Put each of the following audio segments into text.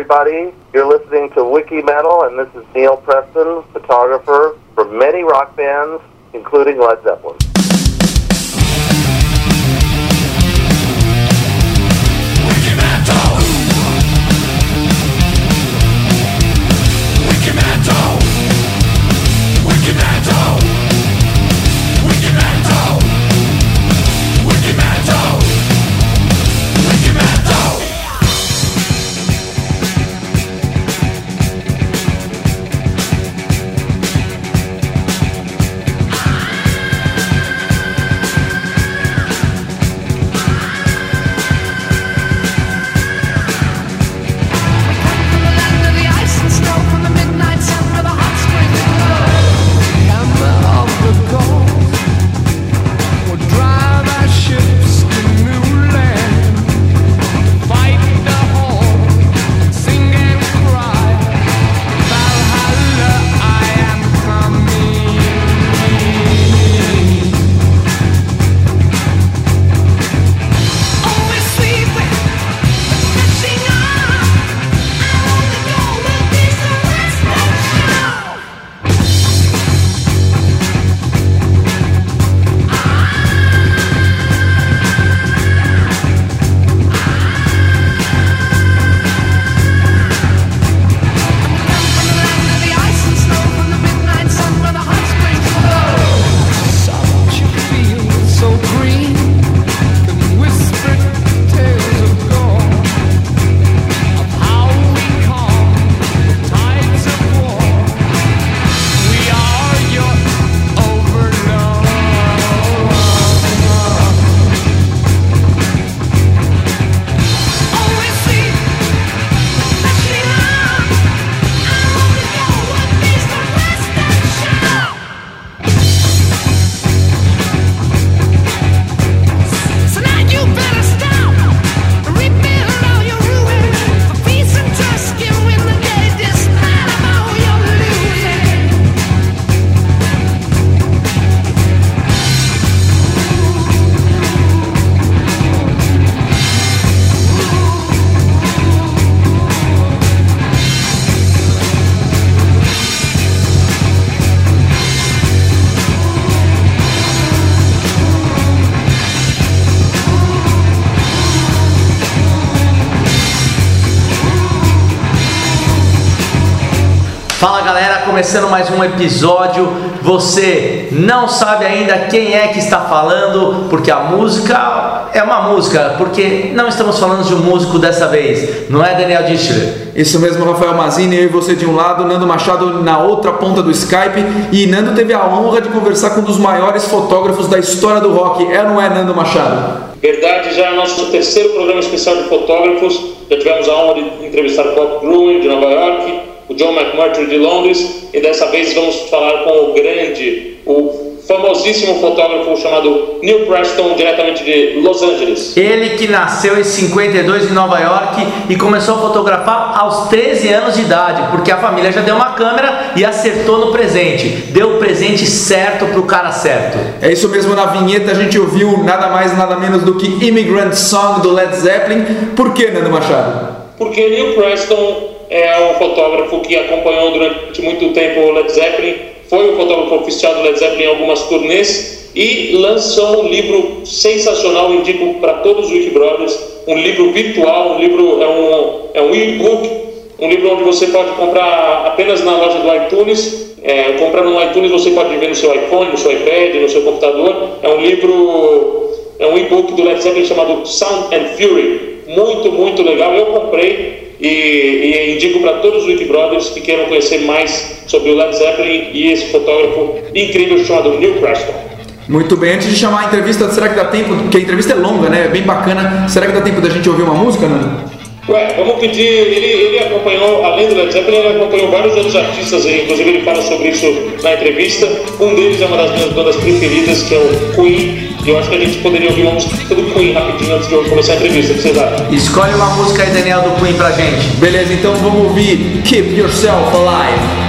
everybody. You're listening to Wiki Metal, and this is Neil Preston, photographer for many rock bands, including Led Zeppelin. Começando mais um episódio. Você não sabe ainda quem é que está falando, porque a música é uma música, porque não estamos falando de um músico dessa vez, não é Daniel Dischler? Isso mesmo, Rafael Mazini, eu e você de um lado, Nando Machado na outra ponta do Skype. E Nando teve a honra de conversar com um dos maiores fotógrafos da história do rock. É ou não é, Nando Machado? Verdade, já é nosso terceiro programa especial de fotógrafos. Já tivemos a honra de entrevistar o Bob Gruen de Nova York, o John McMurtry de Londres e dessa vez vamos falar com o grande, o famosíssimo fotógrafo chamado Neil Preston, diretamente de Los Angeles. Ele que nasceu em 52 em Nova York e começou a fotografar aos 13 anos de idade, porque a família já deu uma câmera e acertou no presente. Deu o presente certo pro cara certo. É isso mesmo, na vinheta a gente ouviu nada mais nada menos do que Immigrant Song do Led Zeppelin. Por que, Nando Machado? Porque Neil Preston é um fotógrafo que acompanhou durante muito tempo o Led Zeppelin, foi o fotógrafo oficial do Led Zeppelin em algumas turnês e lançou um livro sensacional, indico para todos os Wiki Brothers, um livro virtual, um livro é um é um e-book, um livro onde você pode comprar apenas na loja do iTunes, é, comprar no iTunes você pode ver no seu iPhone, no seu iPad, no seu computador, é um livro, é um e-book do Led Zeppelin chamado Sound and Fury, muito, muito legal, eu comprei, e, e indico para todos os Wiki Brothers que queiram conhecer mais sobre o Led Zeppelin e esse fotógrafo incrível chamado Neil Preston. Muito bem, antes de chamar a entrevista, será que dá tempo? Porque a entrevista é longa, né? É bem bacana. Será que dá tempo da gente ouvir uma música, Nando? Ué, vamos pedir. Ele, ele acompanhou, além do Led Zeppelin, ele acompanhou vários outros artistas, inclusive ele fala sobre isso na entrevista. Um deles é uma das minhas bandas preferidas, que é o Queen. E eu acho que a gente poderia ouvir uma música do Queen rapidinho antes de eu começar a entrevista. O que vocês? Escolhe uma música aí, Daniel, do Queen pra gente. Beleza, então vamos ouvir Keep Yourself Alive.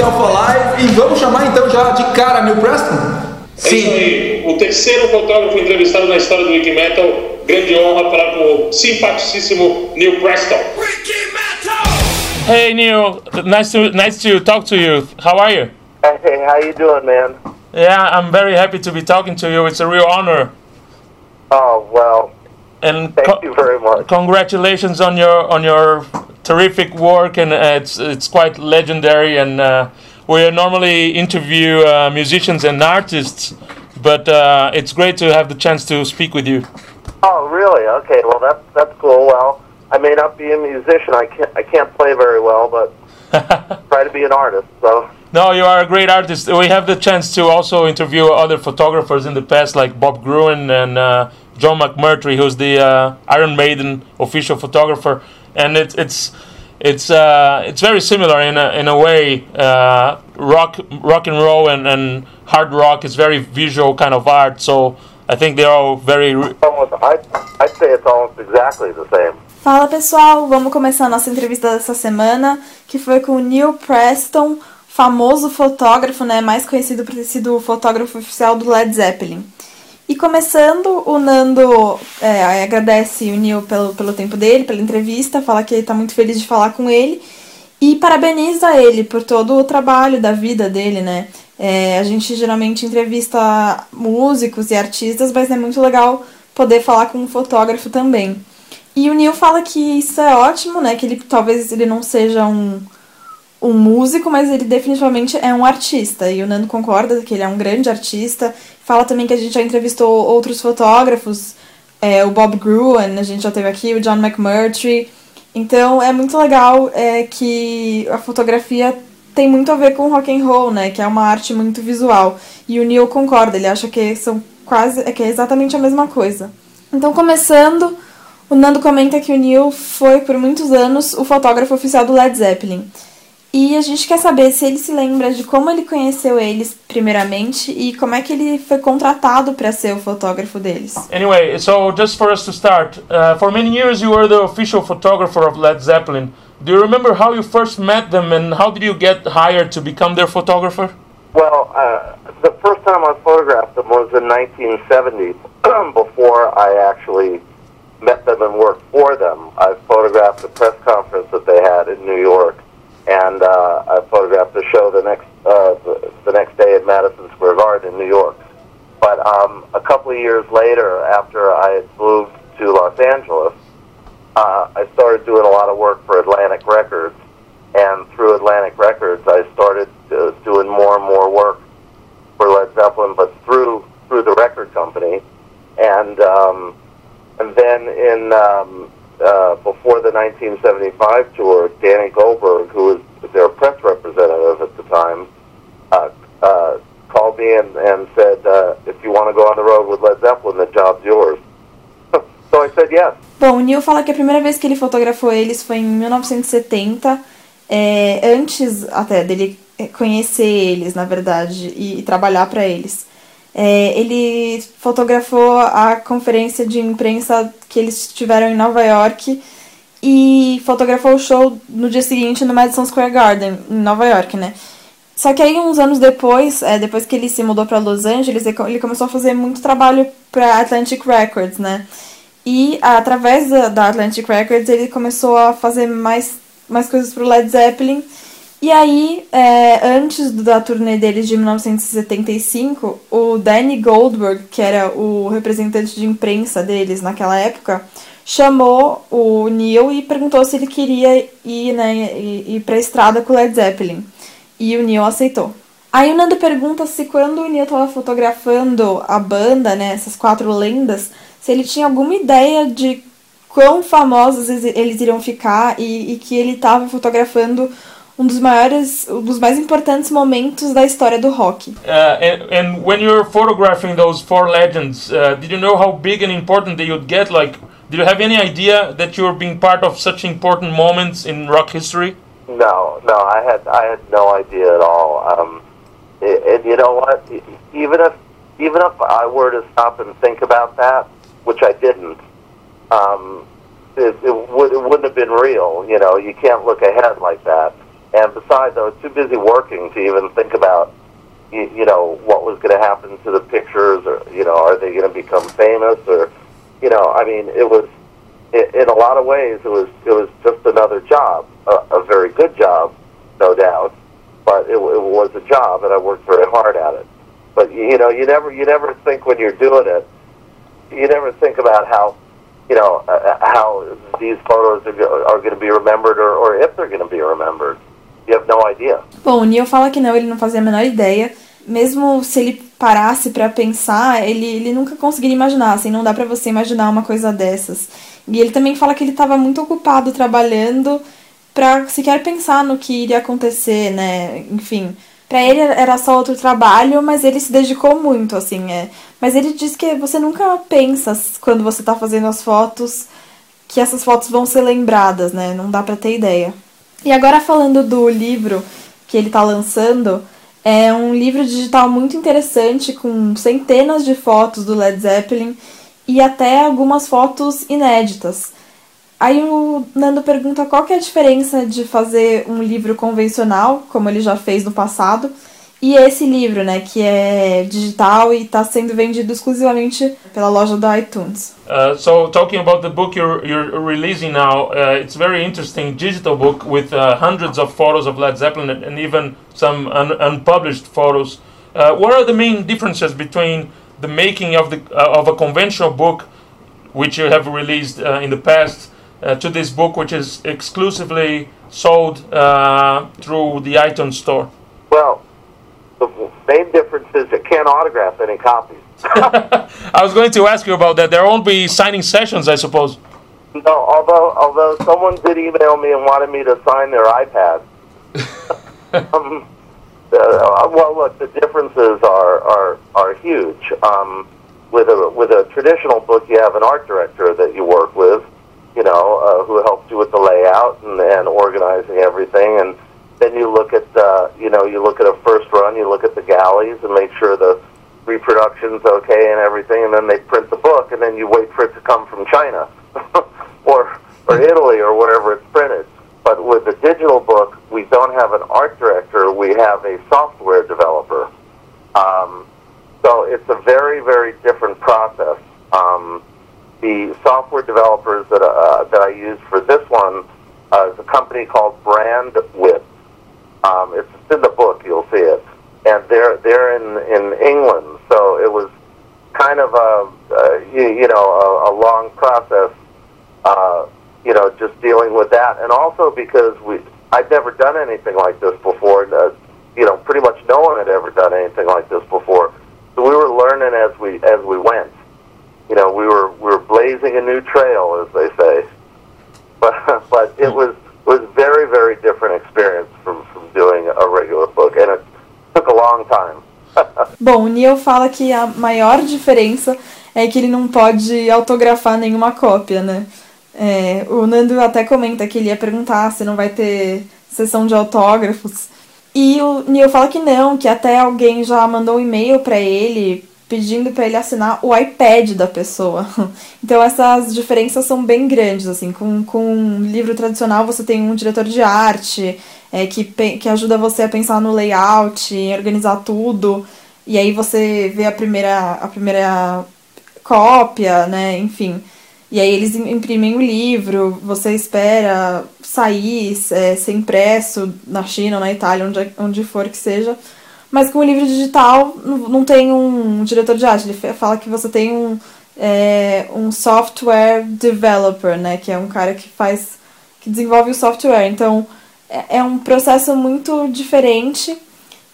Yourself Alive e vamos chamar então já de cara Neil Preston? É isso aí. O terceiro fotógrafo entrevistado na história do Wikimetal. Grande honra com o simpaticíssimo Neil Preston. Hey Neil, nice to nice to talk to you. How are you? Hey, how you doing, man? Yeah, I'm very happy to be talking to you. It's a real honor. Oh well, And thank co- you very much. congratulations on your on your terrific work and uh, it's it's quite legendary and uh, we normally interview uh, musicians and artists but uh, it's great to have the chance to speak with you Oh, really? Okay. Well, that's that's cool. Well, I may not be a musician. I can't I can't play very well, but try to be an artist. So. no you are a great artist we have the chance to also interview other photographers in the past like bob gruen and uh, john mcmurtry who's the uh, iron maiden official photographer and it's it's it's uh, it's very similar in a, in a way uh, rock rock and roll and, and hard rock is very visual kind of art so i think they're all very Almost, I'd, I'd say it's almost exactly the same. Fala pessoal, vamos começar a nossa entrevista dessa semana, que foi com o Neil Preston, famoso fotógrafo, né, mais conhecido por ter sido o fotógrafo oficial do Led Zeppelin. E começando, o Nando é, agradece o Neil pelo, pelo tempo dele, pela entrevista, fala que ele tá muito feliz de falar com ele e parabeniza ele por todo o trabalho da vida dele, né? É, a gente geralmente entrevista músicos e artistas, mas é muito legal poder falar com um fotógrafo também. E o Neil fala que isso é ótimo, né? Que ele talvez ele não seja um, um músico, mas ele definitivamente é um artista. E o Nando concorda que ele é um grande artista. Fala também que a gente já entrevistou outros fotógrafos, é, o Bob Gruen, a gente já teve aqui, o John McMurtry. Então é muito legal é, que a fotografia tem muito a ver com rock and roll, né? Que é uma arte muito visual. E o Neil concorda, ele acha que são quase, é que é exatamente a mesma coisa. Então começando, o Nando comenta que o Neil foi por muitos anos o fotógrafo oficial do Led Zeppelin. E a gente quer saber se ele se lembra de como ele conheceu eles primeiramente e como é que ele foi contratado para ser o fotógrafo deles. anyway so just for us to start uh, for many years you were the official photographer of led zeppelin do you remember how you first met them and how did you get hired to become their photographer Well, uh, the first time I photographed them was in 1970, before I actually met them and worked for them. I photographed a press conference that they had in New York, and uh, I photographed the show the next uh, the, the next day at Madison Square Garden in New York. But um, a couple of years later, after I had moved to Los Angeles, uh, I started doing a lot of work for Atlantic Records, and through Atlantic Records, I started uh, doing more and more work for Led Zeppelin, but through through the record company, and um, and then in um, uh, before the 1975 tour, Danny Goldberg, who was their press representative at the time, uh, uh, called me and, and said, uh, "If you want to go on the road with Led Zeppelin, the job's yours." so I said yes. Bom, o Neil fala que a primeira vez que ele fotografou eles foi em 1970, é, antes até dele conhecer eles, na verdade, e, e trabalhar para eles. É, ele fotografou a conferência de imprensa que eles tiveram em Nova York e fotografou o show no dia seguinte no Madison Square Garden, em Nova York, né? Só que aí, uns anos depois, é, depois que ele se mudou para Los Angeles, ele co- ele começou a fazer muito trabalho para Atlantic Records, né? E através da, da Atlantic Records, ele começou a fazer mais, mais coisas pro Led Zeppelin. E aí, é, antes da turnê deles de 1975, o Danny Goldberg, que era o representante de imprensa deles naquela época, chamou o Neil e perguntou se ele queria ir, né, ir, pra estrada com o Led Zeppelin. E o Neil aceitou. Aí o Nando pergunta se quando o Neil tava fotografando a banda, né, essas quatro lendas, se ele tinha alguma ideia de quão famosos eles iriam ficar e, e que ele estava fotografando um dos maiores, um dos mais importantes momentos da história do rock. Uh, and, and when you're photographing those four legends, uh, did you know how big and important they would get? Like, did you have any idea that you were being part of such important moments in rock history? No, no, I had I had no idea at all. Um, and you know what? Even if even if I were to stop and think about that, which I didn't, um, it, it, would, it wouldn't have been real. You know, you can't look ahead like that. And besides, I was too busy working to even think about, you, you know, what was going to happen to the pictures, or you know, are they going to become famous, or, you know, I mean, it was, it, in a lot of ways, it was it was just another job, a, a very good job, no doubt, but it, it was a job, and I worked very hard at it. But you know, you never you never think when you're doing it, you never think about how you know, uh, how these photos are, are going to be remembered or, or if they're going to be remembered. You have no idea. Bom, o Neil fala que não, ele não fazia a menor ideia. Mesmo se ele parasse para pensar, ele, ele nunca conseguiria imaginar, assim, não dá para você imaginar uma coisa dessas. E ele também fala que ele estava muito ocupado trabalhando para sequer pensar no que iria acontecer, né? Enfim, para ele era só outro trabalho, mas ele se dedicou muito, assim, é. Mas ele diz que você nunca pensa quando você tá fazendo as fotos que essas fotos vão ser lembradas, né? Não dá para ter ideia. E agora falando do livro que ele tá lançando, é um livro digital muito interessante com centenas de fotos do Led Zeppelin e até algumas fotos inéditas. Aí o Nando pergunta qual que é a diferença de fazer um livro convencional, como ele já fez no passado, e esse livro, né, que é digital e está sendo vendido exclusivamente pela loja do iTunes. Uh, so talking about the book you're, you're releasing now, uh, it's very interesting digital book with uh, hundreds of photos of Led Zeppelin and even some un unpublished photos. Uh, what are the main differences between the making of the uh, of a conventional book, which you have released uh, in the past, uh, to this book, which is exclusively sold uh, through the iTunes store? Well, the main difference is it can't autograph any copies. I was going to ask you about that. There won't be signing sessions, I suppose. No, although although someone did email me and wanted me to sign their iPad. um, uh, well, look, the differences are are are huge. Um, with a with a traditional book, you have an art director that you work with, you know, uh, who helps you with the layout and, and organizing everything. And then you look at, you know, you look at a first run, you look at the galleys and make sure the reproduction's okay and everything. And then they print the book, and then you wait for it to come from China or or Italy or wherever it's printed. But with the digital book, we don't have an art director; we have a software developer. Um, so it's a very, very different process. Um, the software developers that, uh, that I use for this one uh, is a company called Brandwidth. Um, it's in the book, you'll see it. And they're, they're in, in England, so it was kind of a, uh, you, you know, a, a long process, uh, you know, just dealing with that. And also because we, I'd never done anything like this before. Uh, you know, pretty much no one had ever done anything like this before. So we were learning as we as we went you know, we were we were blazing a new trail, as they say. But but it was was very very different experience from doing a regular book, and it took a long time. Bom, o Neil fala que a maior diferença é que ele não pode autografar nenhuma cópia, né? É, o Nando até comenta que ele ia perguntar se não vai ter sessão de autógrafos. E o Neil fala que não, que até alguém já mandou um e-mail para ele pedindo para ele assinar o iPad da pessoa. Então essas diferenças são bem grandes, assim. Com, com um livro tradicional você tem um diretor de arte é, que, que ajuda você a pensar no layout, em organizar tudo. E aí você vê a primeira, a primeira cópia, né? Enfim. E aí eles imprimem o livro, você espera sair, é, ser impresso na China ou na Itália, onde, onde for que seja. Mas com o livro digital não tem um diretor de arte, ele fala que você tem um, é, um software developer, né? Que é um cara que faz. que desenvolve o software. Então é, é um processo muito diferente.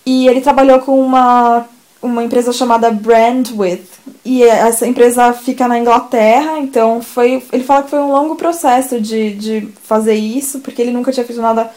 E ele trabalhou com uma, uma empresa chamada Brandwidth. E essa empresa fica na Inglaterra, então foi. Ele fala que foi um longo processo de, de fazer isso, porque ele nunca tinha feito nada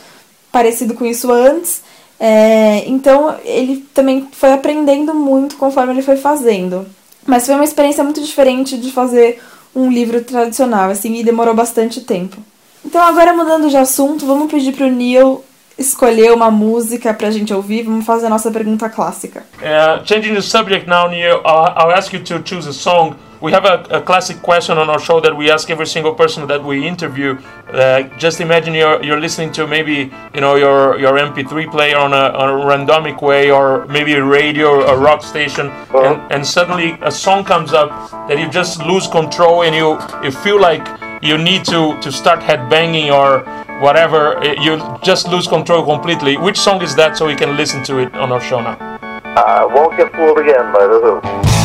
parecido com isso antes. É, então ele também foi aprendendo muito conforme ele foi fazendo. Mas foi uma experiência muito diferente de fazer um livro tradicional, assim, e demorou bastante tempo. Então agora mudando de assunto, vamos pedir pro Neil escolher uma música pra gente ouvir, vamos fazer a nossa pergunta clássica. Uh, changing the subject now, Neil, I'll, I'll ask you to choose a song. We have a, a, classic question on our show that we ask every single person that we interview. Uh, just imagine you're, you're listening to maybe you know your your MP3 player on a, on a randomic way, or maybe a radio, a rock station, and, and suddenly a song comes up that you just lose control and you you feel like you need to to start headbanging or whatever, you just lose control completely. Which song is that so we can listen to it on our show now? I won't get fooled again by the Who.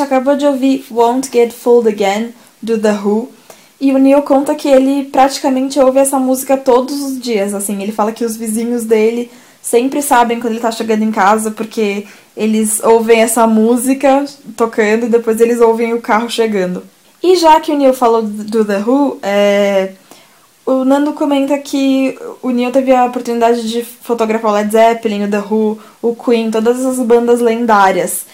Gente acabou de ouvir Won't Get Fooled Again, do The Who. E o Neil conta que ele praticamente ouve essa música todos os dias, assim. Ele fala que os vizinhos dele sempre sabem quando ele tá chegando em casa, porque eles ouvem essa música tocando e depois eles ouvem o carro chegando. E já que o Neil falou do The Who, é... o Nando comenta que o Neil teve a oportunidade de fotografar o Led Zeppelin, o The Who, o Queen, todas essas bandas lendárias.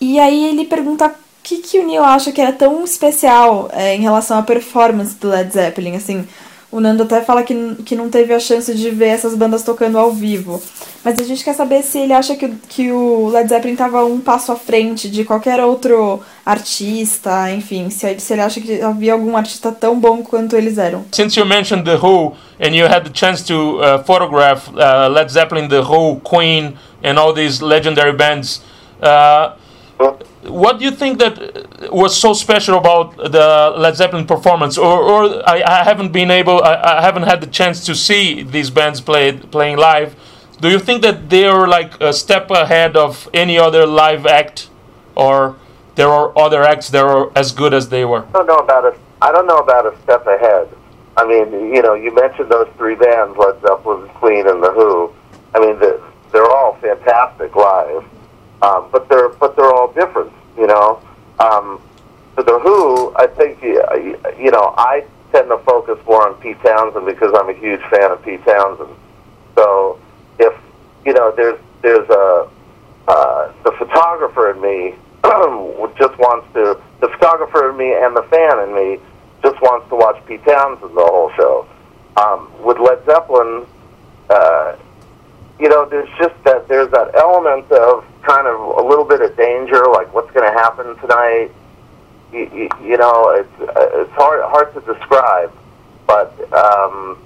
E aí ele pergunta o que, que o Neil acha que era tão especial é, em relação à performance do Led Zeppelin, assim. O Nando até fala que, que não teve a chance de ver essas bandas tocando ao vivo. Mas a gente quer saber se ele acha que, que o Led Zeppelin estava um passo à frente de qualquer outro artista, enfim, se, se ele acha que havia algum artista tão bom quanto eles eram. Since you mentioned The Who and you had the chance to uh, photograph uh, Led Zeppelin, The Who, Queen, and all these legendary bands, uh, what do you think that uh, was so special about the Led Zeppelin performance? Or, or I, I haven't been able, I, I haven't had the chance to see these bands play playing live. Do you think that they are like a step ahead of any other live act, or there are other acts that are as good as they were? I don't know about a, I don't know about a step ahead. I mean, you know, you mentioned those three bands, Led Zeppelin, Queen, and The Who. I mean, the, they're all fantastic live, um, but they're but they're all different. You know, um, for The Who, I think you, know I tend to focus more on Pete Townsend because I'm a huge fan of Pete Townsend. So if you know, there's there's a uh, the photographer in me just wants to the photographer in me and the fan in me just wants to watch Pete Townsend the whole show. Um, with Led Zeppelin, uh, you know, there's just that there's that element of kind of a little bit of danger, like what's going to happen tonight. You, you, you know, it's it's hard hard to describe, but um,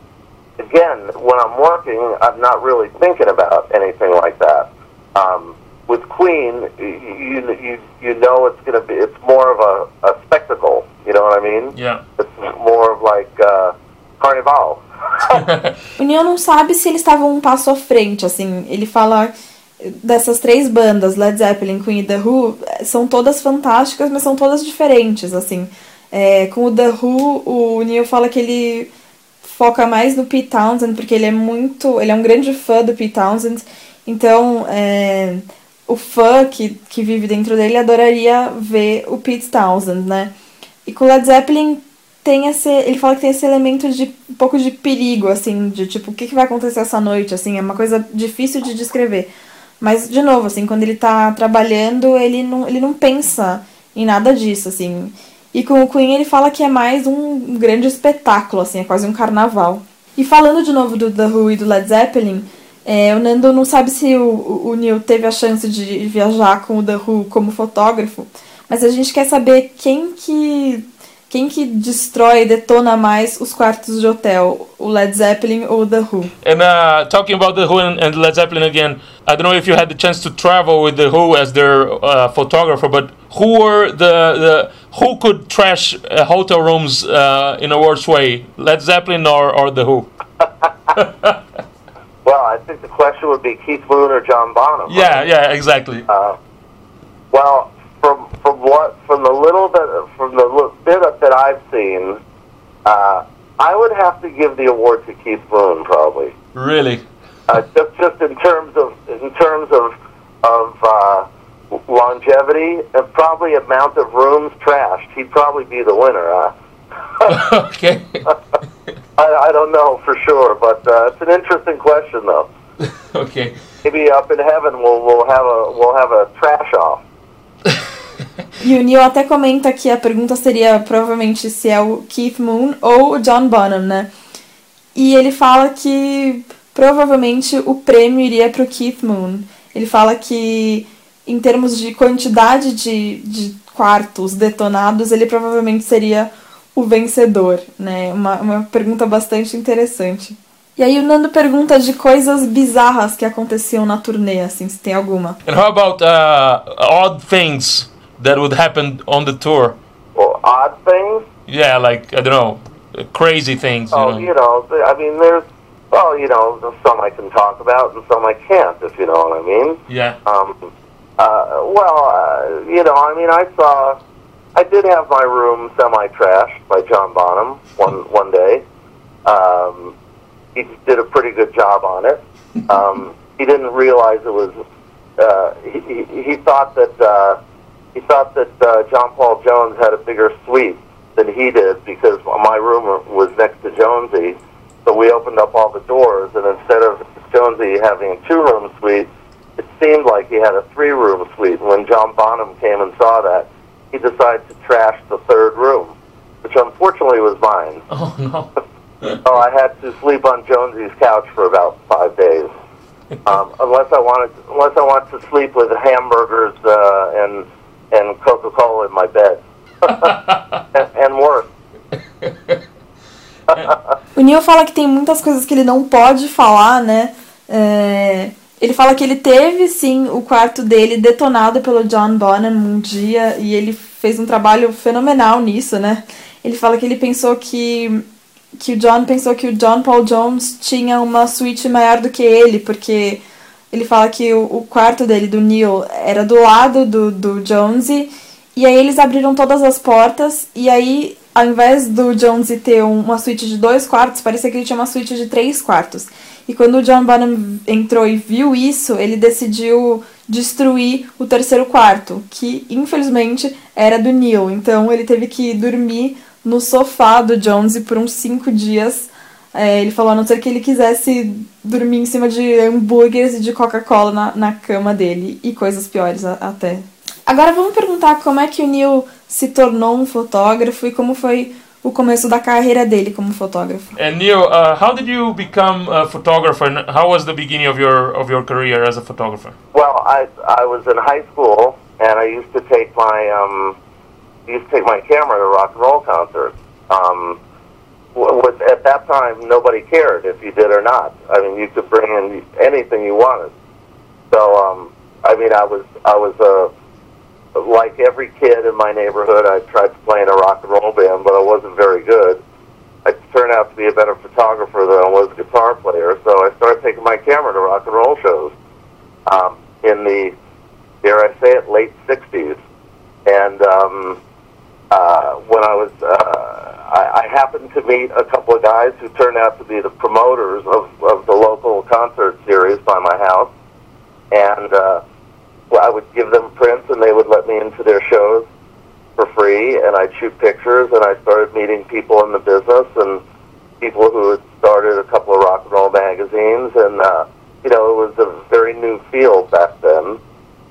again, when I'm working, I'm not really thinking about anything like that. Um, with Queen, you you you know it's going to be it's more of a, a spectacle. You know what I mean? Yeah. It's more of like uh, carnival. o Neil não sabe se eles estavam um passo à frente, assim. Ele fala dessas três bandas, Led Zeppelin, Queen e The Who, são todas fantásticas, mas são todas diferentes, assim. É, com o The Who, o Neil fala que ele foca mais no Pete Townsend, porque ele é muito. ele é um grande fã do Pete Townsend. Então, é, o fã que, que vive dentro dele adoraria ver o Pete Townsend, né? E com o Led Zeppelin tem esse. Ele fala que tem esse elemento de um pouco de perigo, assim, de tipo, o que, que vai acontecer essa noite, assim, é uma coisa difícil de descrever. Mas, de novo, assim, quando ele tá trabalhando, ele não, ele não pensa em nada disso, assim. E com o Queen ele fala que é mais um grande espetáculo, assim, é quase um carnaval. E falando de novo do The Who e do Led Zeppelin, é, o Nando não sabe se o, o Neil teve a chance de viajar com o The Who como fotógrafo, mas a gente quer saber quem que quem que destrói, detona mais os quartos de hotel, o Led Zeppelin ou The Who? And uh, talking about The Who and, and, Led Zeppelin again, I don't know if you had the chance to travel with The Who as their uh, photographer, but who were the, the who could trash uh, hotel rooms uh, in a worse way, Led Zeppelin or, or The Who? well, I think the question would be Keith Moon or John Bonham. Yeah, right? yeah, exactly. Uh, well, from from what from the little that from the bit that I've seen, uh, I would have to give the award to Keith Moon probably. Really? Uh, just just in terms of in terms of of uh, longevity and probably amount of rooms trashed, he'd probably be the winner. Huh? okay. I, I don't know for sure, but uh, it's an interesting question though. okay. Maybe up in heaven we'll we'll have a we'll have a trash off. E o Neil até comenta que a pergunta seria provavelmente se é o Keith Moon ou o John Bonham, né? E ele fala que provavelmente o prêmio iria para o Keith Moon. Ele fala que em termos de quantidade de, de quartos detonados, ele provavelmente seria o vencedor, né? Uma, uma pergunta bastante interessante. E aí o Nando pergunta de coisas bizarras que aconteciam na turnê, assim, se tem alguma. And how about uh, odd things that would happen on the tour? Well, odd things. Yeah, like I don't know, crazy things. You Oh, know? you know, I mean, there's, well, you know, some I can talk about and some I can't, if you know what I mean. Yeah. Um, uh, well, uh, you know, I mean, I saw, I did have my room semi-trashed by John Bonham one one day. Um, he did a pretty good job on it. Um, he didn't realize it was. Uh, he, he, he thought that uh, he thought that uh, John Paul Jones had a bigger suite than he did because my room was next to Jonesy. So we opened up all the doors, and instead of Jonesy having a two-room suite, it seemed like he had a three-room suite. And when John Bonham came and saw that, he decided to trash the third room, which unfortunately was mine. Oh no. So I had to sleep on Jonesy's couch for about five days, um, unless I wanted, unless I wanted to sleep with hamburgers uh, and and Coca Cola in my bed, and, and worse. O Neil fala que tem muitas coisas que ele não pode falar, né? É, ele fala que ele teve sim o quarto dele detonado pelo John Bonham um dia e ele fez um trabalho fenomenal nisso, né? Ele fala que ele pensou que que o John pensou que o John Paul Jones tinha uma suíte maior do que ele, porque ele fala que o, o quarto dele, do Neil, era do lado do, do Jonesy, e aí eles abriram todas as portas, e aí, ao invés do Jonesy ter um- uma suíte de dois quartos, parecia que ele tinha uma suíte de três quartos. E quando o John Bonham entrou e viu isso, ele decidiu destruir o terceiro quarto, que infelizmente era do Neil. Então ele teve que dormir no sofá do Jonesy por uns cinco dias. É, ele falou a não ser que ele quisesse dormir em cima de hambúrgueres e de Coca-Cola na, na cama dele e coisas piores a- até. Agora vamos perguntar como é que o Neil se tornou um fotógrafo e como foi o começo da carreira dele como fotógrafo. And Neil, uh, how did you become a photographer? And how was the beginning of your of your career as a photographer? Well, I I was in high school and I used to take my um used to take my camera to rock and roll concerts. Um, w- with, at that time, nobody cared if you did or not. I mean, you could bring in anything you wanted. So, um, I mean, I was I was uh, like every kid in my neighborhood. I tried to play in a rock and roll band, but I wasn't very good. I turned out to be a better photographer than I was a guitar player, so I started taking my camera to rock and roll shows um, in the, dare I say it, late 60s. And um, uh, when I was, uh, I, I happened to meet a couple of guys who turned out to be the promoters of, of the local concert series by my house. And uh, I would give them prints and they would let me into their shows for free. And I'd shoot pictures and I started meeting people in the business and people who had started a couple of rock and roll magazines. And uh, you know it was a very new field back then.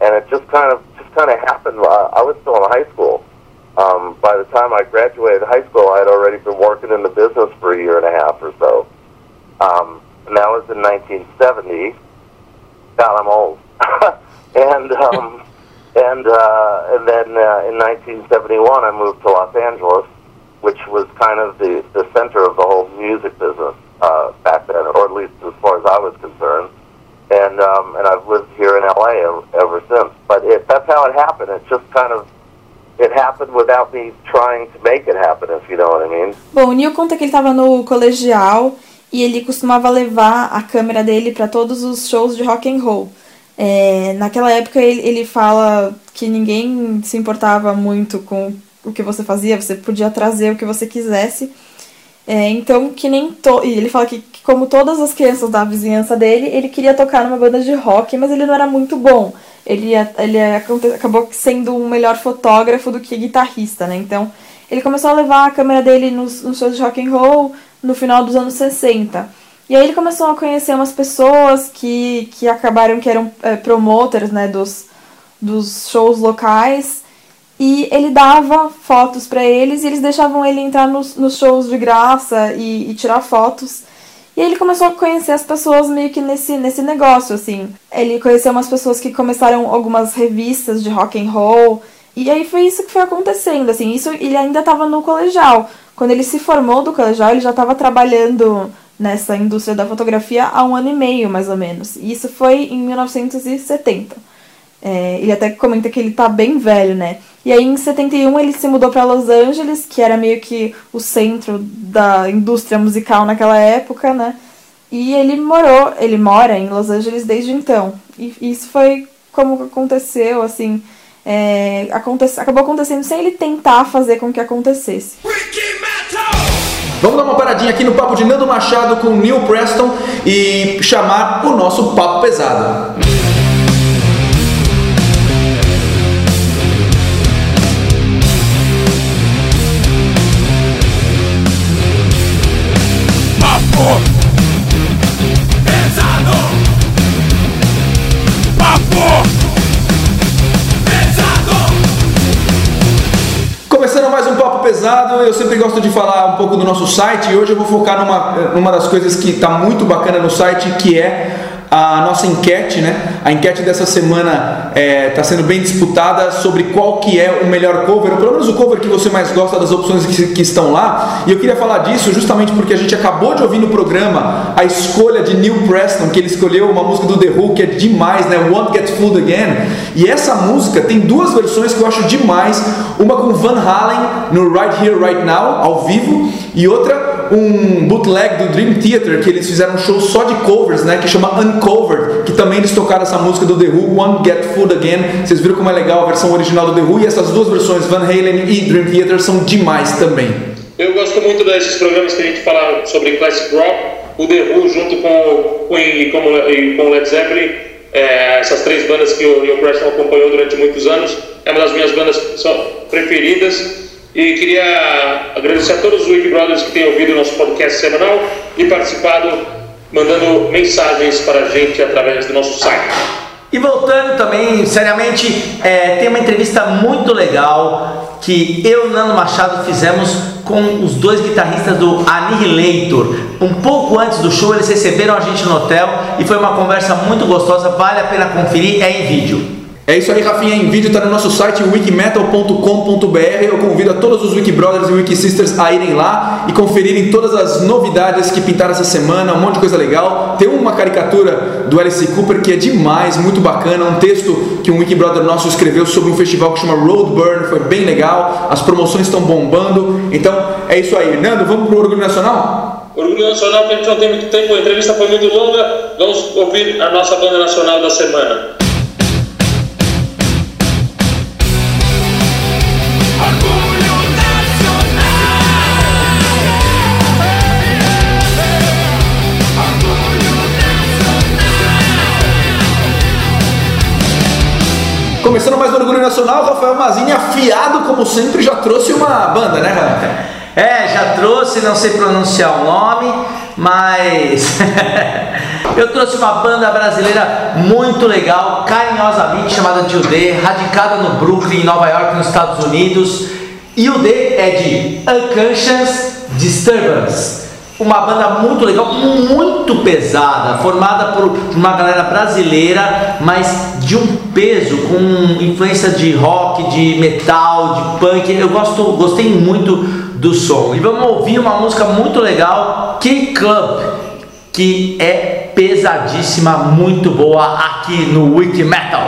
And it just kind of just kind of happened uh, I was still in high school um, by the time I graduated high school I had already been working in the business for a year and a half or so um, and that was in 1970 God I'm old and um, and uh, and then uh, in 1971 I moved to Los Angeles, which was kind of the the center of the whole music business uh, back then, or at least as far as I was concerned. And um, and I've lived here in LA ever, ever since. But it, that's how it happened. It just kind of it happened without me trying to make it happen, if you know what I mean. Bom, o Neil conta que ele estava no colegial e ele costumava levar a câmera dele para todos os shows de rock and roll. É, naquela época ele, ele fala que ninguém se importava muito com o que você fazia, você podia trazer o que você quisesse. É, então, que nem to... e ele fala que, que, como todas as crianças da vizinhança dele, ele queria tocar numa banda de rock, mas ele não era muito bom. Ele, ele acabou sendo um melhor fotógrafo do que guitarrista, né? Então, ele começou a levar a câmera dele nos, nos shows de rock and roll no final dos anos 60. E aí ele começou a conhecer umas pessoas que, que acabaram que eram é, promoters né, dos, dos shows locais. E ele dava fotos para eles e eles deixavam ele entrar nos, nos shows de graça e, e, tirar fotos. E aí ele começou a conhecer as pessoas meio que nesse, nesse negócio, assim. Ele conheceu umas pessoas que começaram algumas revistas de rock and roll. E aí foi isso que foi acontecendo, assim. Isso ele ainda estava no colegial. Quando ele se formou do colegial, ele já estava trabalhando nessa indústria da fotografia há um ano e meio, mais ou menos. E isso foi em 1970. É, ele até comenta que ele tá bem velho, né? E aí em 71 ele se mudou para Los Angeles, que era meio que o centro da indústria musical naquela época, né? E ele morou, ele mora em Los Angeles desde então. E isso foi como aconteceu, assim, é, aconte, acabou acontecendo sem ele tentar fazer com que acontecesse. Vamos dar uma paradinha aqui no papo de Nando Machado com Neil Preston e chamar o nosso papo pesado. Pesado, eu sempre gosto de falar um pouco do nosso site e hoje eu vou focar numa, numa das coisas que está muito bacana no site, que é a nossa enquete, né? A enquete dessa semana está é, tá sendo bem disputada sobre qual que é o melhor cover, ou pelo menos o cover que você mais gosta das opções que, que, estão lá. E eu queria falar disso justamente porque a gente acabou de ouvir no programa a escolha de Neil Preston, que ele escolheu uma música do The Who que é demais, né? Won't Get Fooled Again. E essa música tem duas versões que eu acho demais, uma com Van Halen no Right Here Right Now, ao vivo, e outra um bootleg do Dream Theater que eles fizeram um show só de covers, né? Que chama Uncovered, que também eles tocaram essa música do The Who, One Get Food Again. Vocês viram como é legal a versão original do The Who e essas duas versões, Van Halen e Dream Theater, são demais também. Eu gosto muito desses programas que a gente fala sobre classic rock, o The Who junto com e com o Led Zeppelin, é, essas três bandas que o Neil Preston acompanhou durante muitos anos, é uma das minhas bandas preferidas. E queria agradecer a todos os Wiki Brothers que têm ouvido o nosso podcast semanal e participado, mandando mensagens para a gente através do nosso site. E voltando também, seriamente, é, tem uma entrevista muito legal que eu e Nando Machado fizemos com os dois guitarristas do Annihilator. Um pouco antes do show, eles receberam a gente no hotel e foi uma conversa muito gostosa, vale a pena conferir, é em vídeo. É isso aí, Rafinha, em vídeo está no nosso site wikimetal.com.br. Eu convido a todos os Wikibrothers e Wikisisters a irem lá e conferirem todas as novidades que pintaram essa semana, um monte de coisa legal. Tem uma caricatura do Alice Cooper que é demais, muito bacana, um texto que um Wikibrother nosso escreveu sobre um festival que chama Roadburn, foi bem legal, as promoções estão bombando. Então, é isso aí. Nando, vamos pro Orgulho Nacional? Orgulho Nacional, que a gente não tem muito tempo, a entrevista foi muito longa, vamos ouvir a nossa banda nacional da semana. Mais Orgulho Nacional, Rafael Mazini, afiado como sempre, já trouxe uma banda, né, Rafael? É, já trouxe, não sei pronunciar o nome, mas eu trouxe uma banda brasileira muito legal, carinhosamente chamada de UD, radicada no Brooklyn, em Nova York, nos Estados Unidos. E o D é de Unconscious Disturbance uma banda muito legal, muito pesada, formada por uma galera brasileira, mas de um peso, com influência de rock, de metal, de punk. Eu gosto, gostei muito do som. E vamos ouvir uma música muito legal, Key Club, que é pesadíssima, muito boa aqui no Wiki Metal.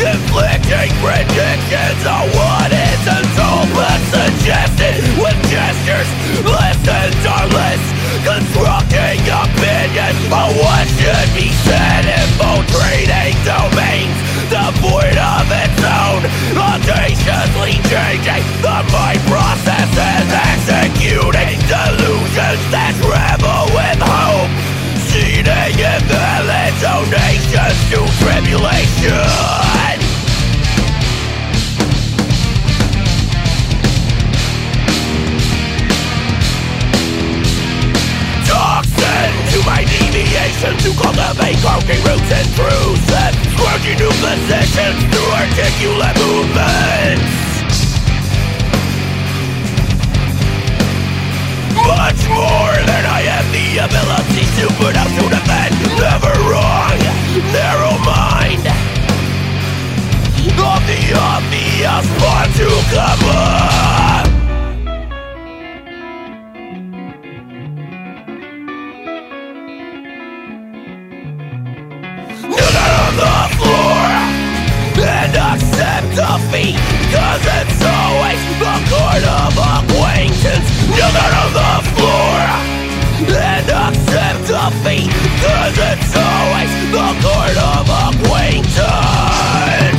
Inflicting predictions of what isn't all but suggested with gestures. Lessons are less, constructing opinions on what should be said, infiltrating domains. Devoid of its own, audaciously changing the mind processes, executing delusions that rebel with hope. Seeding invalid donations to tribulation deviation to cultivate croaking roots and truths and squirting new positions through articulate movements. Much more than I have the ability to put out to defend. Never wrong, narrow mind. Of the obvious part to cover. Defeat Cause it's always the court of acquaintance down on the floor. And accept defeat Cause it's always the court of acquaintance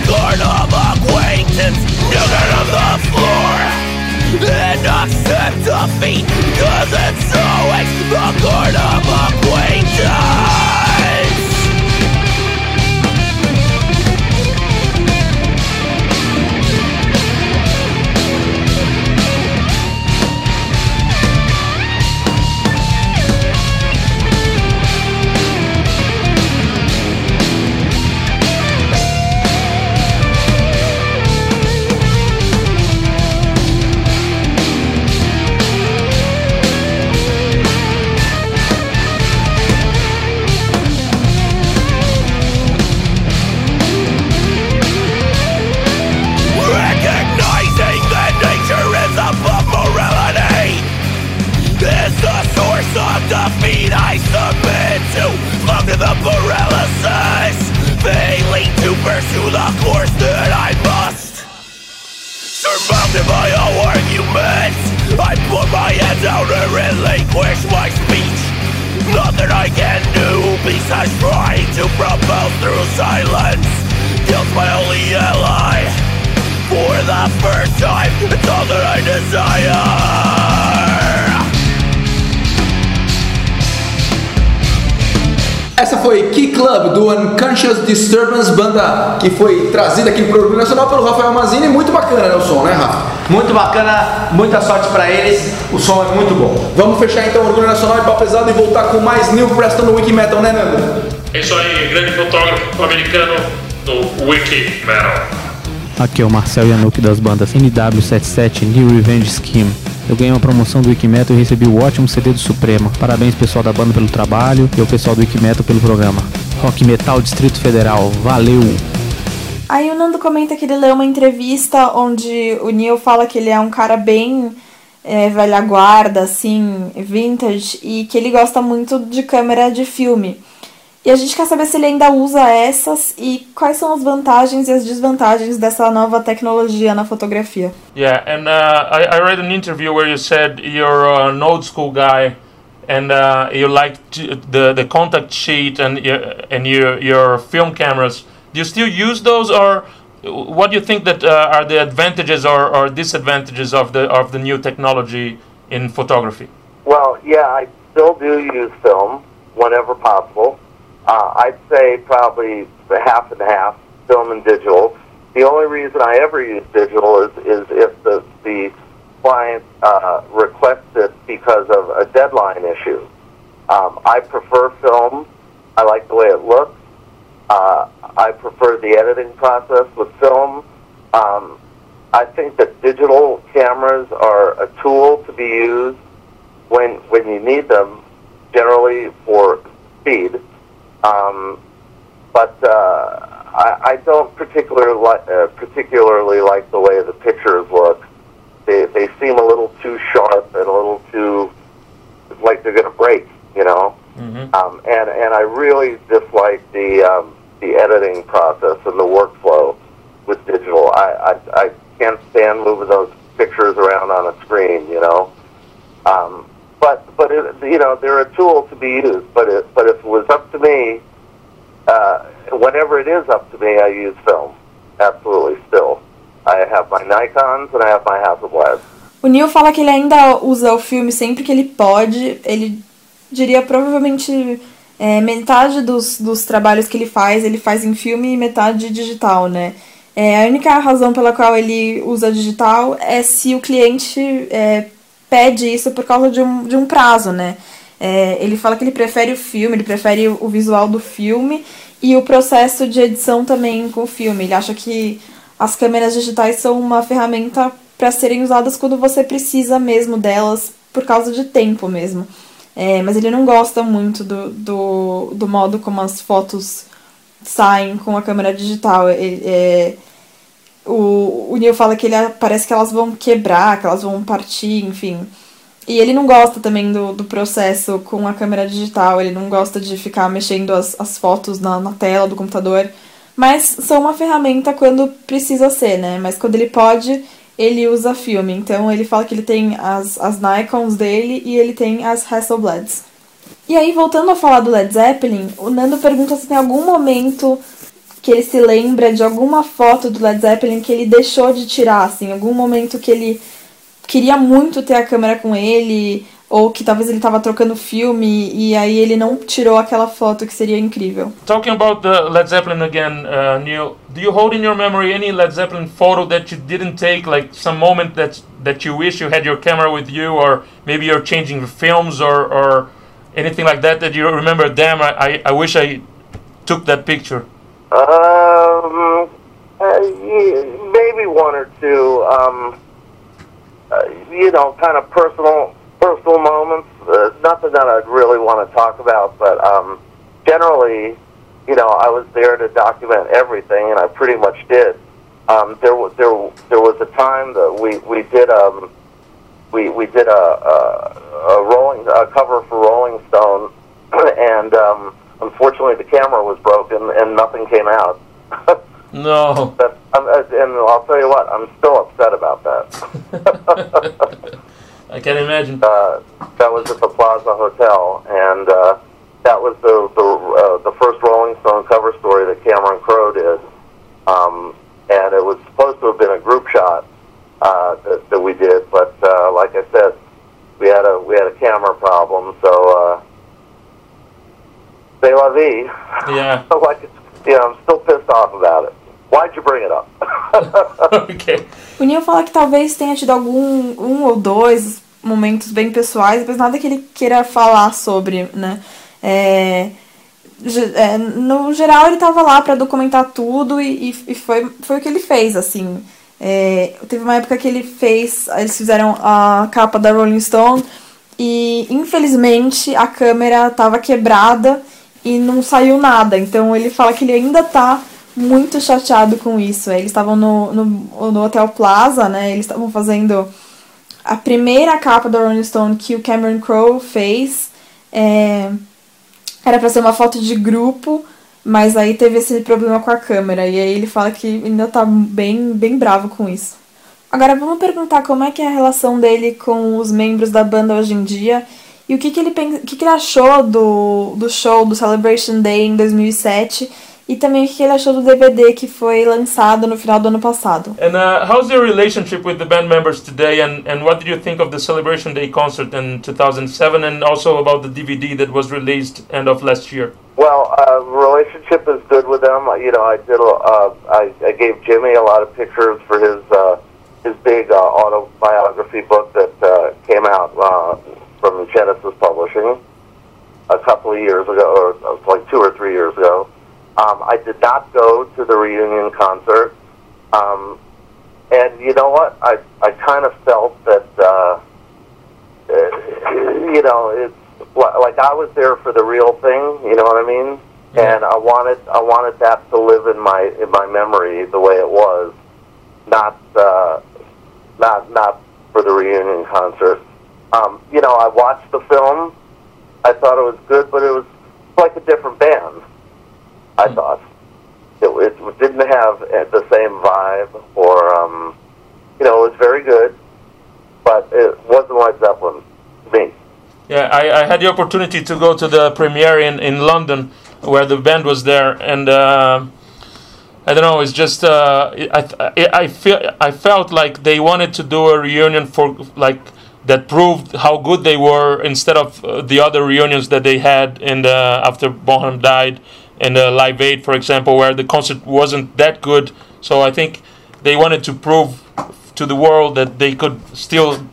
the court of acquaintance Kneel on the floor. And accept defeat Cause it's always the court of acquaintance que foi trazida aqui pro Orgulho Nacional pelo Rafael Mazini. Muito bacana né, o som, né, Rafa? Muito bacana, muita sorte pra eles. O som é muito bom. Vamos fechar então o Orgulho Nacional e pau pesado e voltar com mais Neil Preston no Wiki Metal, né, Nando? É isso aí, grande fotógrafo americano no Wiki Metal. Aqui é o Marcel Yanuki das bandas NW77 New Revenge Scheme. Eu ganhei uma promoção do Wikimetal e recebi o ótimo CD do Supremo. Parabéns pessoal da banda pelo trabalho e ao pessoal do Wikimetal pelo programa. Rock Metal Distrito Federal, valeu! Aí o Nando comenta que ele leu uma entrevista onde o Neil fala que ele é um cara bem é, velha guarda, assim, vintage, e que ele gosta muito de câmera de filme. E a gente quer saber se ele ainda usa essas e quais são as vantagens e as desvantagens dessa nova tecnologia na fotografia. Yeah, and uh, I, I read an interview where you said you're an old school guy, and uh, you like the the contact sheet and your and your your film cameras. Do you still use those, or what do you think that uh, are the advantages or, or disadvantages of the of the new technology in photography? Well, yeah, I still do use film whenever possible. Uh, I'd say probably half and half, film and digital. The only reason I ever use digital is, is if the, the client uh, requests it because of a deadline issue. Um, I prefer film. I like the way it looks. Uh, I prefer the editing process with film. Um, I think that digital cameras are a tool to be used when when you need them, generally for speed. Um, but uh, I, I don't particularly li- uh, particularly like the way the pictures look. They they seem a little too sharp and a little too like they're going to break, you know. Um, and and I really dislike the um, the editing process and the workflow with digital. I, I I can't stand moving those pictures around on a screen, you know. Um, but but it, you know they're a tool to be used. But it, but if it was up to me, uh, whenever it is up to me, I use film. Absolutely, still. I have my Nikon's and I have my Hasselblads. O Neil fala que ele ainda usa o filme sempre que ele pode. Ele diria provavelmente é, metade dos, dos trabalhos que ele faz, ele faz em filme e metade digital, né? É, a única razão pela qual ele usa digital é se o cliente é, pede isso por causa de um, de um prazo, né? É, ele fala que ele prefere o filme, ele prefere o visual do filme e o processo de edição também com o filme. Ele acha que as câmeras digitais são uma ferramenta para serem usadas quando você precisa mesmo delas, por causa de tempo mesmo. É, mas ele não gosta muito do, do, do, modo como as fotos saem com a câmera digital. Ele, é, o, o Neil fala que ele parece que elas vão quebrar, que elas vão partir, enfim. E ele não gosta também do, do processo com a câmera digital, ele não gosta de ficar mexendo as, as fotos na, na tela do computador. Mas são uma ferramenta quando precisa ser, né? Mas quando ele pode, ele usa filme. Então ele fala que ele tem as, as Nikons dele e ele tem as Hasselblads. E aí, voltando a falar do Led Zeppelin, o Nando pergunta se tem algum momento que ele se lembra de alguma foto do Led Zeppelin que ele deixou de tirar, assim, algum momento que ele queria muito ter a câmera com ele, ou que talvez ele estava trocando filme e aí ele não tirou aquela foto que seria incrível. Talking about the Led Zeppelin again, uh, Neil, do you hold in your memory any Led Zeppelin photo that you didn't take, like some moment that that you wish you had your camera with you, or maybe you're changing the films, or or anything like that that you remember? Damn, I I, I wish I took that picture. Um, uh, maybe one or two. Um, uh, you know, kind of personal personal moments. Uh, nothing that I'd really want to talk about, but um, generally, you know, I was there to document everything, and I pretty much did. Um, there was there there was a time that we we did um we we did a a, a rolling a cover for Rolling Stone, and um, unfortunately the camera was broken and nothing came out. no. But, um, and I'll tell you what, I'm still upset about that. I can imagine. Uh, that was at the Plaza Hotel, and uh, that was the the, uh, the first Rolling Stone cover story that Cameron Crowe did, um, and it was supposed to have been a group shot uh, that, that we did, but uh, like I said, we had a we had a camera problem, so uh, c'est la vie. Yeah. like you know, I'm still pissed off about it. Why'd you bring it up? okay. O Neil fala que talvez tenha tido algum um ou dois momentos bem pessoais, mas nada que ele queira falar sobre, né? É, é, no geral ele tava lá para documentar tudo e, e, foi, foi o que ele fez, assim. É, teve uma época que ele fez, eles fizeram a capa da Rolling Stone e infelizmente a câmera tava quebrada e não saiu nada. Então ele fala que ele ainda tá muito chateado com isso. Eles estavam no, no, no Hotel Plaza, né? Eles estavam fazendo a primeira capa do Rolling Stone que o Cameron Crowe fez. É, era para ser uma foto de grupo, mas aí teve esse problema com a câmera. E aí ele fala que ainda tá bem, bem bravo com isso. Agora vamos perguntar como é que é a relação dele com os membros da banda hoje em dia e o que, que, ele, o que, que ele achou do, do show do Celebration Day em 2007 e também o que ele achou do DVD que foi lançado no final do ano passado. And uh, how's your relationship with the band members today and, and what did you think of the Celebration Day concert in 2007 and also about the DVD that was released end of last year? Well, uh, relationship is good with them. You know, I did. Uh, I, I gave Jimmy a lot of pictures for his uh, his big uh, autobiography book that uh, came out uh, from Genesis Publishing a couple of years ago, or uh, like two or three years ago. Um, I did not go to the reunion concert, um, and you know what? I I kind of felt that uh, uh, you know it's like I was there for the real thing. You know what I mean? And I wanted I wanted that to live in my in my memory the way it was, not uh, not not for the reunion concert. Um, you know, I watched the film. I thought it was good, but it was like a different band. I thought it, it didn't have the same vibe, or um, you know, it was very good, but it wasn't like Zeppelin. Me. Yeah, I, I had the opportunity to go to the premiere in, in London where the band was there, and uh, I don't know. It's just uh, I, I I feel I felt like they wanted to do a reunion for like that proved how good they were instead of uh, the other reunions that they had in the after Bonham died in the Live Aid, for example, where the concert wasn't that good. So I think they wanted to prove to the world that they could still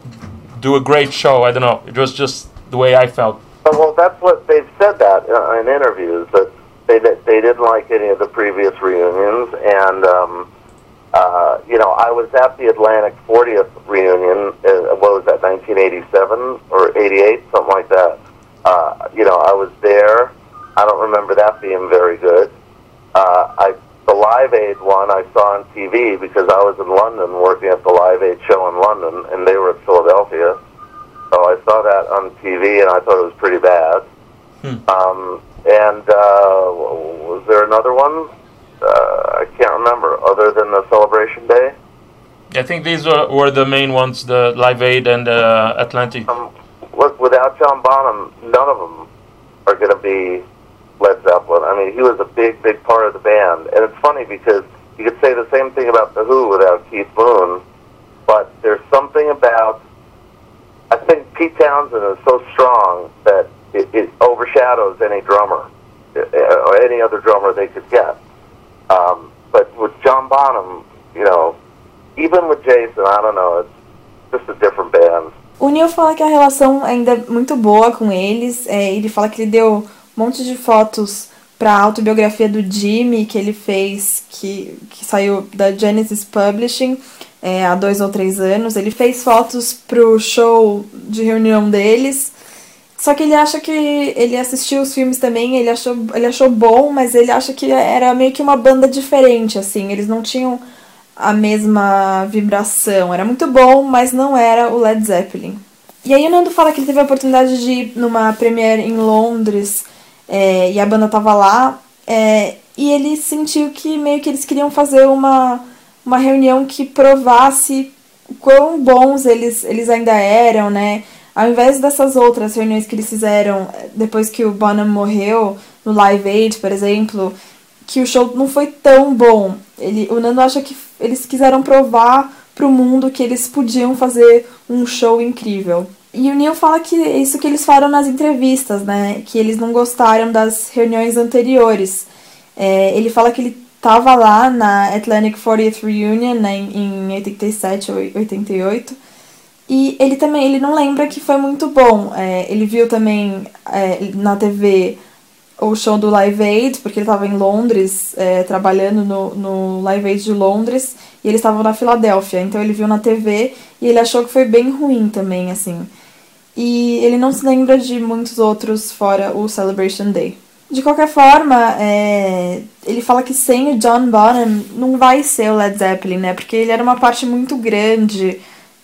do a great show. I don't know. It was just the way I felt. Well, that's what they've said that uh, in interviews that they they didn't like any of the previous reunions, and um, uh, you know I was at the Atlantic 40th reunion. Uh, what was that? 1987 or 88, something like that. Uh, you know I was there. I don't remember that being very good. Uh, I the Live Aid one I saw on TV because I was in London working at the Live Aid show in London, and they were at Philadelphia. So I saw that on TV, and I thought it was pretty bad. Um, and uh, was there another one? Uh, I can't remember. Other than the Celebration Day. I think these were, were the main ones: the Live Aid and uh, Atlantic. Um, look, without John Bonham, none of them are going to be Led Zeppelin. I mean, he was a big, big part of the band, and it's funny because you could say the same thing about the Who without Keith Moon, but there's something about. I think Pete Townsend is so strong that it, it overshadows any drummer uh, or any other drummer they could get. Um, but with John Bonham, you know, even with Jason, I don't know, it's just a different band. O Neil fala que a relação ainda é muito boa com eles. É, ele fala que ele deu um monte de fotos para a autobiografia do Jimmy que ele fez, que, que saiu da Genesis Publishing é, há dois ou três anos. Ele fez fotos pro show de reunião deles. Só que ele acha que ele assistiu os filmes também, ele achou, ele achou bom, mas ele acha que era meio que uma banda diferente, assim. Eles não tinham a mesma vibração. Era muito bom, mas não era o Led Zeppelin. E aí o Nando fala que ele teve a oportunidade de ir numa premiere em Londres é, e a banda tava lá. é, e ele sentiu que meio que eles queriam fazer uma, uma reunião que provasse quão bons eles, eles ainda eram, né? Ao invés dessas outras reuniões que eles fizeram eh, depois que o Bonham morreu, no Live Aid, por exemplo, que o show não foi tão bom. Ele, o Nando acha que eles quiseram provar pro mundo que eles podiam fazer um show incrível. E o Neil fala que é isso que eles falaram nas entrevistas, né? Que eles não gostaram das reuniões anteriores. É, ele fala que ele tava lá na Atlantic 40th Reunion né, em 87 ou 88 e ele também ele não lembra que foi muito bom. É, ele viu também é, na TV o show do Live Aid, porque ele estava em Londres, é, trabalhando no, no Live Aid de Londres, e eles estavam na Filadélfia. Então ele viu na TV e ele achou que foi bem ruim também, assim. E ele não se lembra de muitos outros fora o Celebration Day. De qualquer forma, é, ele fala que sem o John Bonham não vai ser o Led Zeppelin, né? Porque ele era uma parte muito grande.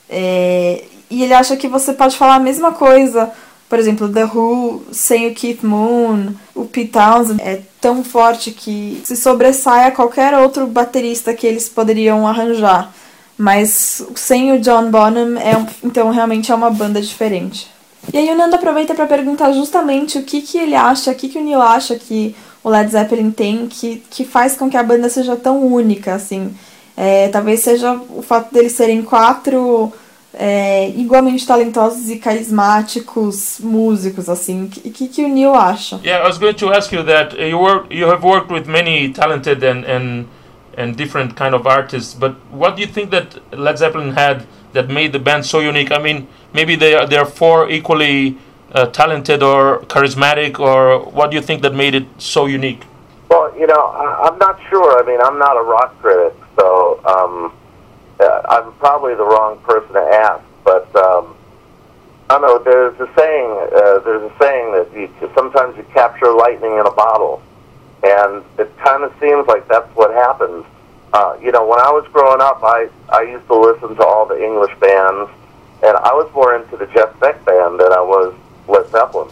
é, e ele acha que você pode falar a mesma coisa, por exemplo, The Who sem o Keith Moon, o Pete Townsend é tão forte que se sobressai a qualquer outro baterista que eles poderiam arranjar. Mas sem o John Bonham, é então realmente é uma banda diferente. E aí o Nando aproveita para perguntar justamente o que, que ele acha, o que, que o Neil acha que o Led Zeppelin tem que, que faz com que a banda seja tão única, assim. É, talvez seja o fato deles serem quatro é, igualmente talentosos e carismáticos músicos, assim. O que, que, o Neil acha? Yeah, I was going to ask you that you work, you have worked with many talented and and and different kind of artists, but what do you think that Led Zeppelin had that made the band so unique? I mean, maybe they are, they are four equally uh, talented or charismatic, or what do you think that made it so unique? Well, you know, I, I'm not sure. I mean, I'm not a rock critic, so um, uh, I'm probably the wrong person to ask. But um, I don't know. There's a saying. Uh, there's a saying that you sometimes you capture lightning in a bottle, and it kind of seems like that's what happens. Uh, you know, when I was growing up, I I used to listen to all the English bands, and I was more into the Jeff Beck band than I was Led Zeppelin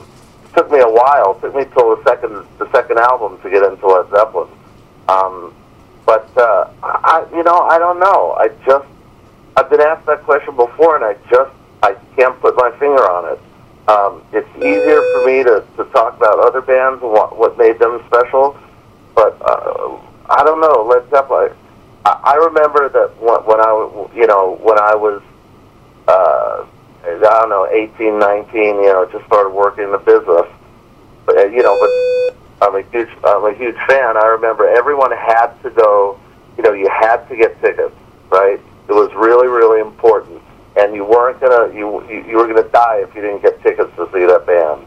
took me a while. It took me till the second the second album to get into Led Zeppelin. Um, but uh, I, you know, I don't know. I just I've been asked that question before, and I just I can't put my finger on it. Um, it's easier for me to, to talk about other bands and what what made them special, but uh, I don't know. Led Zeppelin. I, I remember that when, when I you know when I was uh, I don't know, 18, 19, you know, just started working in the business. But, uh, you know, but I'm a huge, I'm a huge fan. I remember everyone had to go, you know, you had to get tickets, right? It was really, really important. And you weren't gonna, you, you, were gonna die if you didn't get tickets to see that band.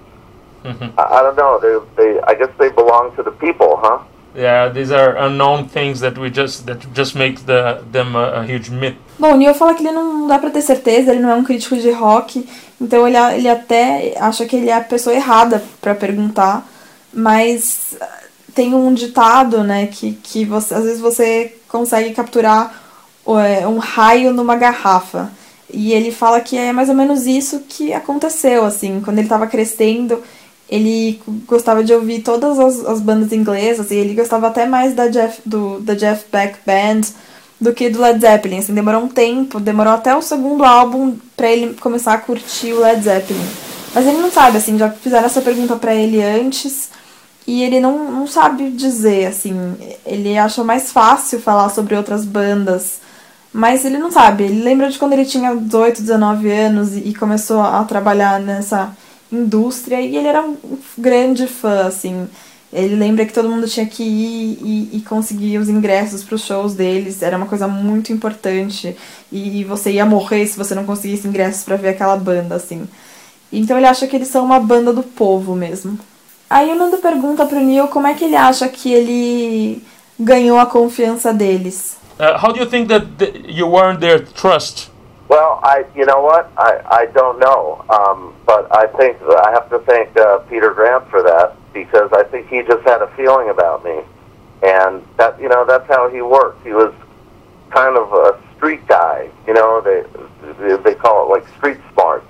I, I don't know. They, they, I guess they belong to the people, huh? Yeah, these are unknown things that we just that just make the them a, a huge myth. Bom, o Neil fala que ele não dá pra ter certeza, ele não é um crítico de rock, então ele, ele até acha que ele é a pessoa errada pra perguntar, mas tem um ditado, né, que, que você, às vezes você consegue capturar é, um raio numa garrafa. E ele fala que é mais ou menos isso que aconteceu, assim, quando ele estava crescendo, ele gostava de ouvir todas as, as, bandas inglesas e ele gostava até mais da Jeff, do, da Jeff Beck Band do que do Led Zeppelin, assim, demorou um tempo, demorou até o segundo álbum para ele começar a curtir o Led Zeppelin. Mas ele não sabe, assim, já fizeram essa pergunta para ele antes e ele não, não sabe dizer, assim, ele acha mais fácil falar sobre outras bandas mas ele não sabe, ele lembra de quando ele tinha 18, 19 anos e começou a trabalhar nessa indústria e ele era um grande fã, assim. Ele lembra que todo mundo tinha que ir e, e conseguir os ingressos para os shows deles, era uma coisa muito importante. E você ia morrer se você não conseguisse ingressos para ver aquela banda, assim. Então ele acha que eles são uma banda do povo mesmo. Aí o Nando pergunta pro Neil como é que ele acha que ele ganhou a confiança deles. Uh, how do you think that th- you earned their trust? Well, I, you know what, I, I don't know, um, but I think I have to thank uh, Peter Grant for that because I think he just had a feeling about me, and that, you know, that's how he worked. He was kind of a street guy, you know. They they call it like street smarts,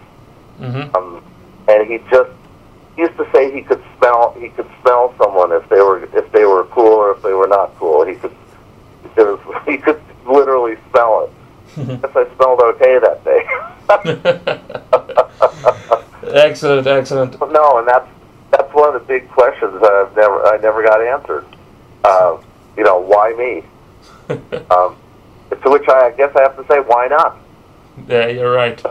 mm-hmm. um, and he just he used to say he could smell he could smell someone if they were if they were cool or if they were not cool. He could because he could literally smell it. Guess I smelled okay that day. excellent, excellent. No, and that's that's one of the big questions that I've never I never got answered. Uh, you know, why me? um, to which I, I guess I have to say, why not? Yeah, you're right.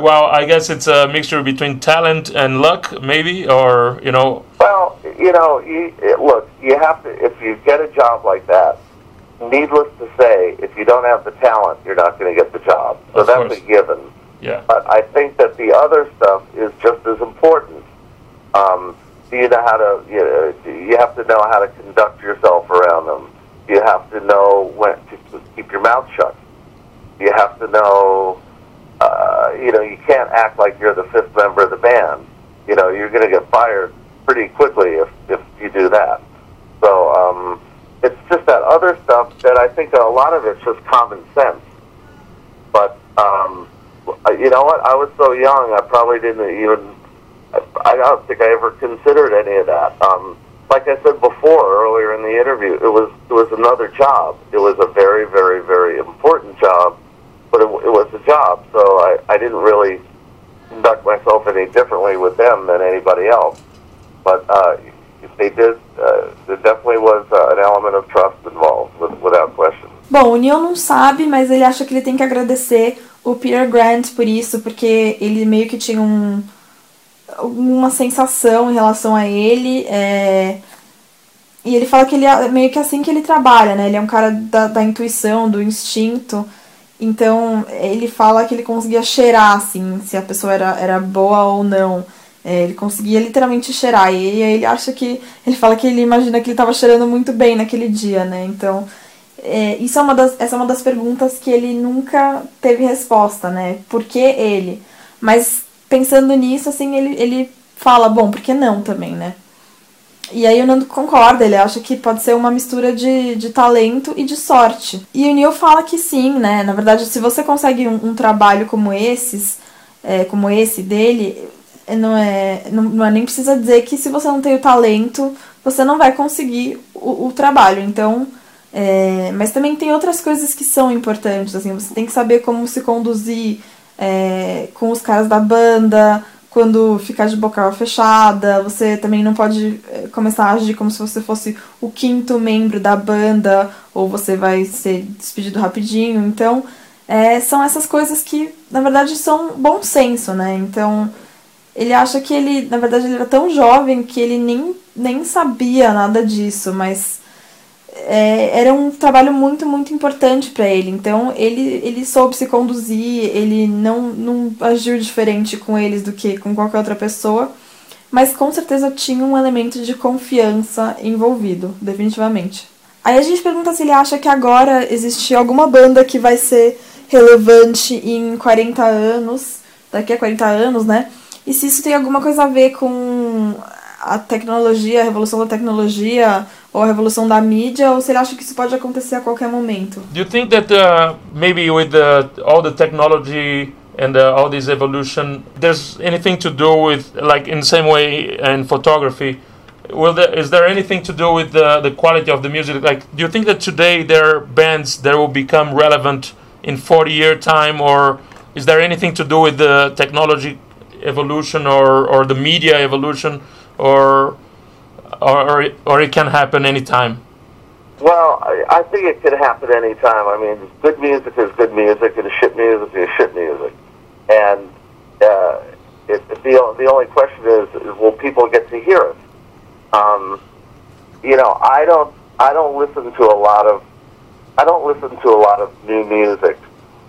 well, I guess it's a mixture between talent and luck, maybe, or you know. Well, you know, you, look, you have to if you get a job like that, needless to say, if you don't have the talent, you're not going to get the job. So Of that's course. a given. Yeah. But I think that the other stuff is just as important. Um, do you know how to? You, know, you have to know how to conduct yourself around them. You have to know when to keep your mouth shut. You have to know. Uh, you know, you can't act like you're the fifth member of the band. You know, you're going to get fired pretty quickly if if you do that. So um, it's just that other stuff that I think a lot of it's just common sense. But um, you know what? I was so young, I probably didn't even. I don't think I ever considered any of that. Um, like I said before earlier in the interview, it was it was another job. It was a very, very, very important job, but it, it was a job. So I, I didn't really conduct myself any differently with them than anybody else. But uh, they did, uh, there definitely was uh, an element of trust involved, with, without question. Bom, o Neil não sabe, mas ele acha que ele tem que agradecer o Peter Grant por isso, porque ele meio que tinha um, uma sensação em relação a ele. É... E ele fala que ele é meio que assim que ele trabalha, né? Ele é um cara da, da intuição, do instinto. Então, ele fala que ele conseguia cheirar, assim, se a pessoa era, era boa ou não. É, ele conseguia literalmente cheirar. E aí ele acha que. Ele fala que ele imagina que ele estava cheirando muito bem naquele dia, né? Então. É, isso é uma das, essa é uma das perguntas que ele nunca teve resposta, né? Por que ele? Mas pensando nisso, assim, ele, ele fala, bom, por que não também, né? E aí o Nando concorda, ele acha que pode ser uma mistura de, de talento e de sorte. E o Neil fala que sim, né? Na verdade, se você consegue um, um trabalho como esses, é, como esse dele, não é, não, não é nem precisa dizer que se você não tem o talento, você não vai conseguir o, o trabalho. Então, é, mas também tem outras coisas que são importantes, assim, você tem que saber como se conduzir é, com os caras da banda, quando ficar de boca fechada, você também não pode é, começar a agir como se você fosse o quinto membro da banda, ou você vai ser despedido rapidinho. Então, é, são essas coisas que, na verdade, são bom senso, né? Então, ele acha que ele, na verdade, ele era tão jovem que ele nem, nem sabia nada disso, mas é, era um trabalho muito, muito importante para ele. Então, ele, ele soube se conduzir, ele não, não agiu diferente com eles do que com qualquer outra pessoa. mas com certeza tinha um elemento de confiança envolvido, definitivamente. Aí a gente pergunta se ele acha que agora existe alguma banda que vai ser relevante em 40 anos, daqui a 40 anos, né? E se isso tem alguma coisa a ver com a tecnologia, a revolução da tecnologia ou a revolução da mídia, ou se ele acha que isso pode acontecer a qualquer momento. Do you think that uh, maybe with the, all the technology and uh, all this evolution, there's anything to do with, like in the same way in photography, will there, is there anything to do with the, the quality of the music? Like, do you think that today there are bands that will become relevant in 40 year time, or is there anything to do with the technology evolution or, or the media evolution, or, or, or it can happen anytime? Well, I, I think it could happen anytime. I mean, good music is good music, and shit music is shit music. And uh, it, the, the only question is, is, will people get to hear it? Um, you know, I don't, I don't listen to a lot of, I don't listen to a lot of new music.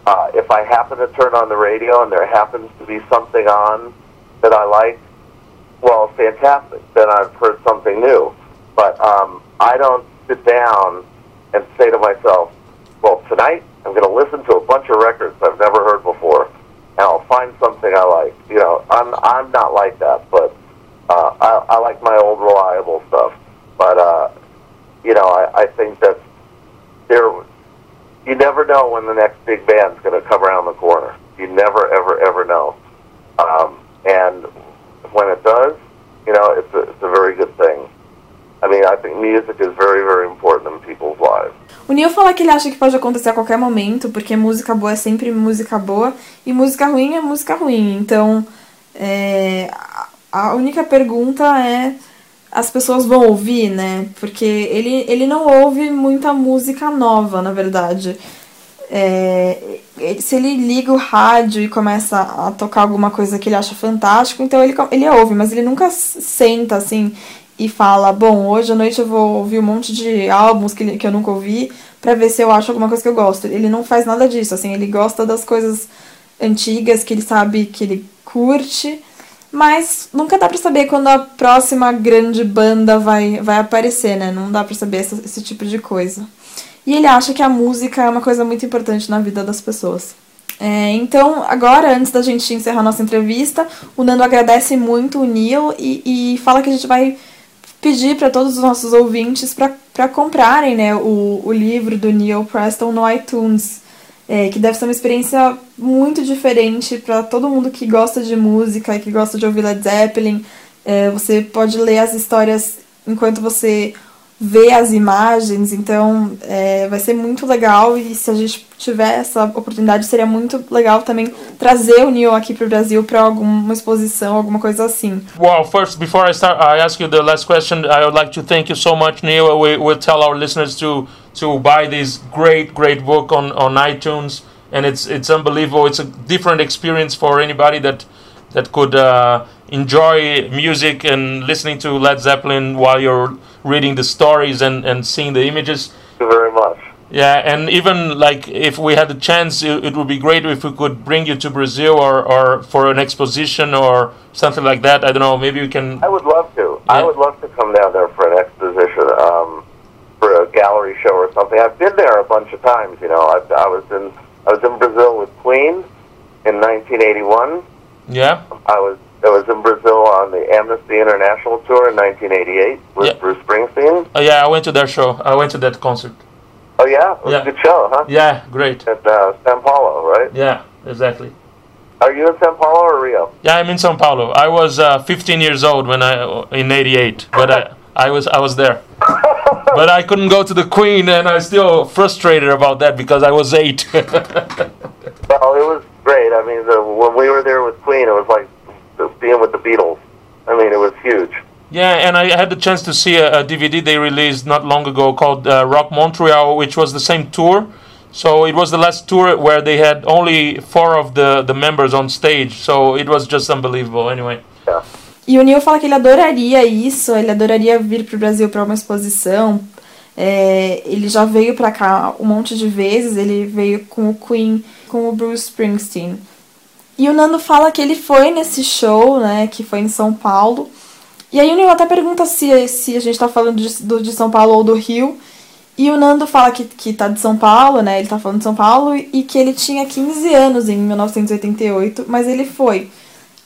Uh, if I happen to turn on the radio and there happens to be something on that I like, well, fantastic. Then I've heard something new. But um, I don't sit down and say to myself, well, tonight I'm going to listen to a bunch of records I've never heard before, and I'll find something I like. You know, I'm I'm not like that, but uh, I, I like my old reliable stuff. But uh, you know, I, I think that there, you never know when the next big band's going to come around the corner. You never, ever, ever know. Um, and when it does, you know, it's a, it's a very good thing. I mean, I think music is very, very important in people's lives. O Neil fala que ele acha que pode acontecer a qualquer momento, porque música boa é sempre música boa e música ruim é música ruim. Então, é, a única pergunta é as pessoas vão ouvir, né? Porque ele, ele não ouve muita música nova, na verdade. É, se ele liga o rádio e começa a tocar alguma coisa que ele acha fantástico, então ele, ele ouve, mas ele nunca senta assim e fala: Bom, hoje à noite eu vou ouvir um monte de álbuns que, que eu nunca ouvi para ver se eu acho alguma coisa que eu gosto. Ele não faz nada disso, assim, ele gosta das coisas antigas que ele sabe que ele curte, mas nunca dá pra saber quando a próxima grande banda vai, vai aparecer, né? Não dá pra saber esse, esse tipo de coisa. E ele acha que a música é uma coisa muito importante na vida das pessoas. É, então, agora, antes da gente encerrar nossa entrevista, o Nando agradece muito o Neil e, e fala que a gente vai pedir para todos os nossos ouvintes para comprarem né, o, o livro do Neil Preston no iTunes, é, que deve ser uma experiência muito diferente para todo mundo que gosta de música e que gosta de ouvir Led Zeppelin. É, você pode ler as histórias enquanto você ver as imagens, então é, vai ser muito legal e se a gente tiver essa oportunidade seria muito legal também trazer o Neil aqui para o Brasil para alguma exposição, alguma coisa assim. Well, first before I start, I ask you the last question. I would like to thank you so much, Neil. We will tell our listeners to to buy this great, great book on on iTunes, and it's it's unbelievable. It's a different experience for anybody that that could uh, enjoy music and listening to Led Zeppelin while you're reading the stories and, and seeing the images. Thank you very much. Yeah, and even like if we had the chance, it, it, would be great if we could bring you to Brazil or, or for an exposition or something like that. I don't know. Maybe we can. I would love to. Yeah. I would love to come down there for an exposition, um, for a gallery show or something. I've been there a bunch of times. You know, I, I was in I was in Brazil with Queen in 1981. Yeah. I was I was in Brazil on the Amnesty International tour in 1988 with Yeah. Bruce Springsteen. Oh, yeah, I went to their show. I went to that concert. Oh yeah, it was Yeah. a good show, huh? Yeah, great. At uh, São Paulo, right? Yeah, exactly. Are you in São Paulo or Rio? Yeah, I'm in São Paulo. I was uh, 15 years old when I in '88, but I, I was I was there. But I couldn't go to the Queen, and I'm still frustrated about that because I was eight. Well, it was great. I mean, the, when we were there with Queen, it was like being with the Beatles. I mean, it was huge. yeah, and I had the chance to see a, a DVD they released not long ago called uh, Rock Montreal, which was the same tour. So it was the last tour where they had only four of the, the members on stage. So it was just unbelievable. Anyway. Yeah. E o Neil fala que ele adoraria isso, ele adoraria vir para o Brasil para uma exposição. É, ele já veio para cá um monte de vezes, ele veio com o Queen, com o Bruce Springsteen. E o Nando fala que ele foi nesse show, né, que foi em São Paulo, E aí o Neil até pergunta se, se a gente tá falando de, do, de São Paulo ou do Rio. E o Nando fala que, que tá de São Paulo, né? Ele tá falando de São Paulo e que ele tinha 15 anos em 1988, mas ele foi.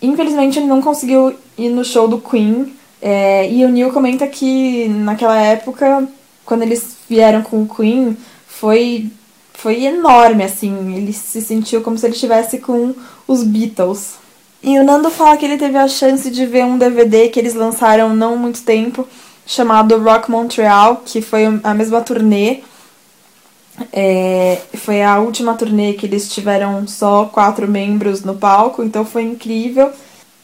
Infelizmente ele não conseguiu ir no show do Queen. É, e o Neil comenta que naquela época, quando eles vieram com o Queen, foi, foi enorme, assim. Ele se sentiu como se ele estivesse com os Beatles. E o Nando fala que ele teve a chance de ver um DVD que eles lançaram não muito tempo, chamado Rock Montreal, que foi a mesma turnê. É, foi a última turnê que eles tiveram só quatro membros no palco, então foi incrível.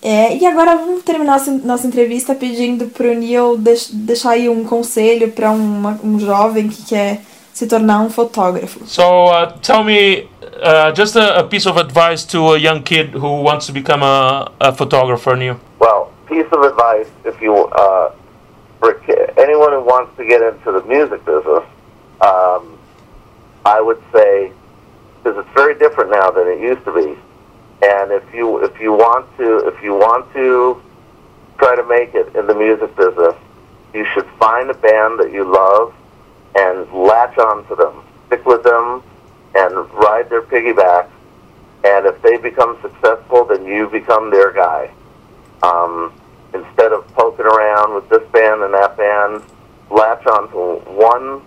É, e agora vamos terminar nossa entrevista pedindo pro Neil deixar aí um conselho para um jovem que quer se tornar um fotógrafo. So, uh, tell me uh, just a, a, piece of advice to a young kid who wants to become a, a photographer, Neil. Well, piece of advice if you uh, for anyone who wants to get into the music business, um, I would say because it's very different now than it used to be. And if you if you want to if you want to try to make it in the music business, you should find a band that you love and latch on to them, stick with them, and ride their piggyback. And if they become successful, then you become their guy. Um, instead of poking around with this band and that band, latch on to one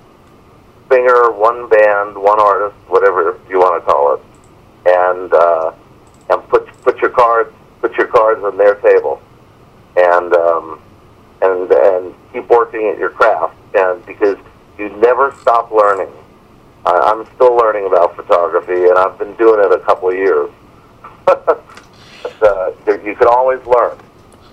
singer, one band, one artist, whatever you want to call it, and uh, and put put your cards put your cards on their table, and um, and and keep working at your craft, and because you never stop learning. I, I'm still learning about photography, and I've been doing it a couple of years. but, uh, you can always learn,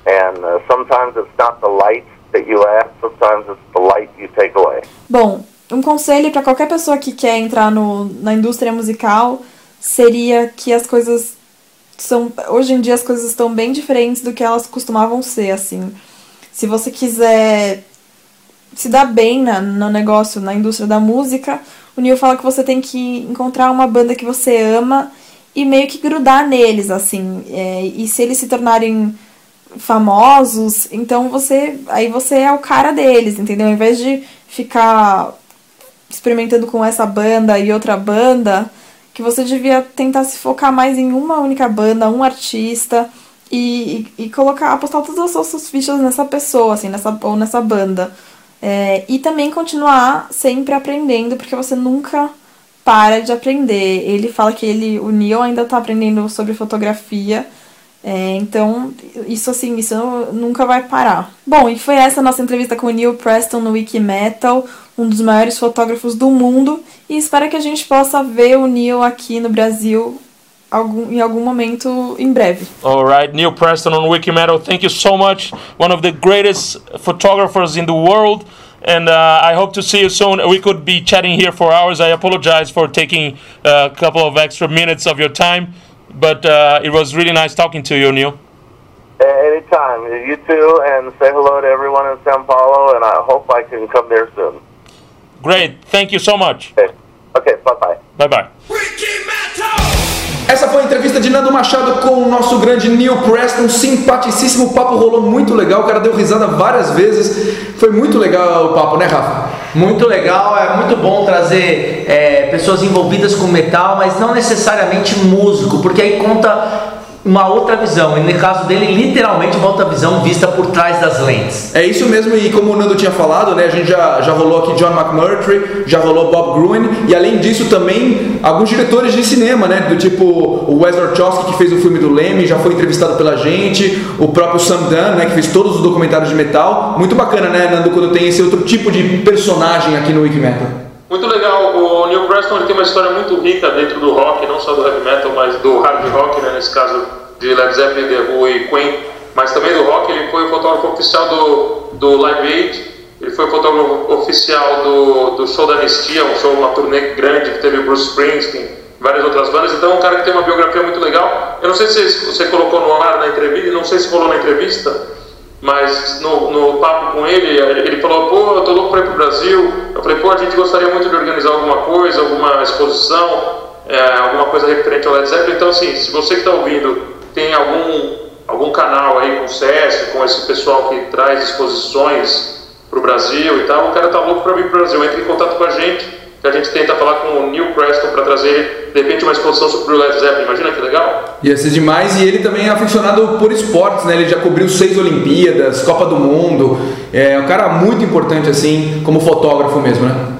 and uh, sometimes it's not the light that you add, sometimes it's the light you take away. Bom, um conselho para qualquer pessoa que quer entrar no, na indústria musical seria que as coisas são hoje em dia as coisas estão bem diferentes do que elas costumavam ser assim se você quiser se dar bem na, no negócio, na indústria da música, o Neil fala que você tem que encontrar uma banda que você ama e meio que grudar neles, assim. É, e se eles se tornarem famosos, então você. Aí você é o cara deles, entendeu? Ao invés de ficar experimentando com essa banda e outra banda, que você devia tentar se focar mais em uma única banda, um artista. E, e, e colocar, apostar todas as suas fichas nessa pessoa, assim, nessa, ou nessa banda. É, e também continuar sempre aprendendo, porque você nunca para de aprender. Ele fala que ele, o Neil ainda está aprendendo sobre fotografia. É, então, isso assim, isso nunca vai parar. Bom, e foi essa nossa entrevista com o Neil Preston no Wikimetal, um dos maiores fotógrafos do mundo. E espero que a gente possa ver o Neil aqui no Brasil algum, em algum momento em breve. Alright, Neil Preston on Wikimetal, thank you so much. One of the greatest photographers in the world. And uh, I hope to see you soon. We could be chatting here for hours. I apologize for taking a couple of extra minutes of your time, but uh, it was really nice talking to you, Neil. Anytime. You too, and say hello to everyone in Sao Paulo, and I hope I can come there soon. Great. Thank you so much. Okay, okay bye-bye. Bye-bye. Essa foi a entrevista de Nando Machado com o nosso grande Neil Preston, simpaticíssimo, o papo rolou muito legal, o cara deu risada várias vezes, foi muito legal o papo, né Rafa? Muito legal, é muito bom trazer é, pessoas envolvidas com metal, mas não necessariamente músico, porque aí conta uma outra visão, e no caso dele, literalmente uma outra visão vista por trás das lentes. É isso mesmo, e como o Nando tinha falado, né, a gente já, já rolou aqui John McMurtry, já rolou Bob Gruen, e além disso também alguns diretores de cinema, né, do tipo o Wes Orchowski, que fez o filme do Leme, já foi entrevistado pela gente, o próprio Sam Dunn, né, que fez todos os documentários de metal. Muito bacana, né, Nando, quando tem esse outro tipo de personagem aqui no Wikimetal. Muito legal. O Neil Preston tem uma história muito rica dentro do rock, não só do heavy metal, mas do hard rock, né? nesse caso de Led Zeppelin, The Who e Queen, mas também do rock. Ele foi o fotógrafo oficial do, do Live Aid, ele foi o fotógrafo oficial do, do show da Anistia, um show, uma turnê grande que teve Bruce Springsteen, várias outras bandas. Então, é um cara que tem uma biografia muito legal. Eu não sei se você colocou no ar na entrevista, não sei se rolou na entrevista mas no, no papo com ele, ele falou, pô, eu tô louco para ir pro Brasil. Eu falei, pô, a gente gostaria muito de organizar alguma coisa, alguma exposição, é, alguma coisa referente ao Led Zeppelin. Então, assim, se você que está ouvindo tem algum, algum canal aí com o SESC, com esse pessoal que traz exposições para o Brasil e tal, o cara tá louco para vir para o Brasil. Entre em contato com a gente, que a gente tenta falar com o Neil Preston para trazer, de repente, uma exposição sobre o Led Zeppelin. Imagina que legal? Ia ser demais, e ele também é aficionado por esportes, né? Ele já cobriu seis Olimpíadas, Copa do Mundo. É um cara muito importante, assim, como fotógrafo mesmo, né?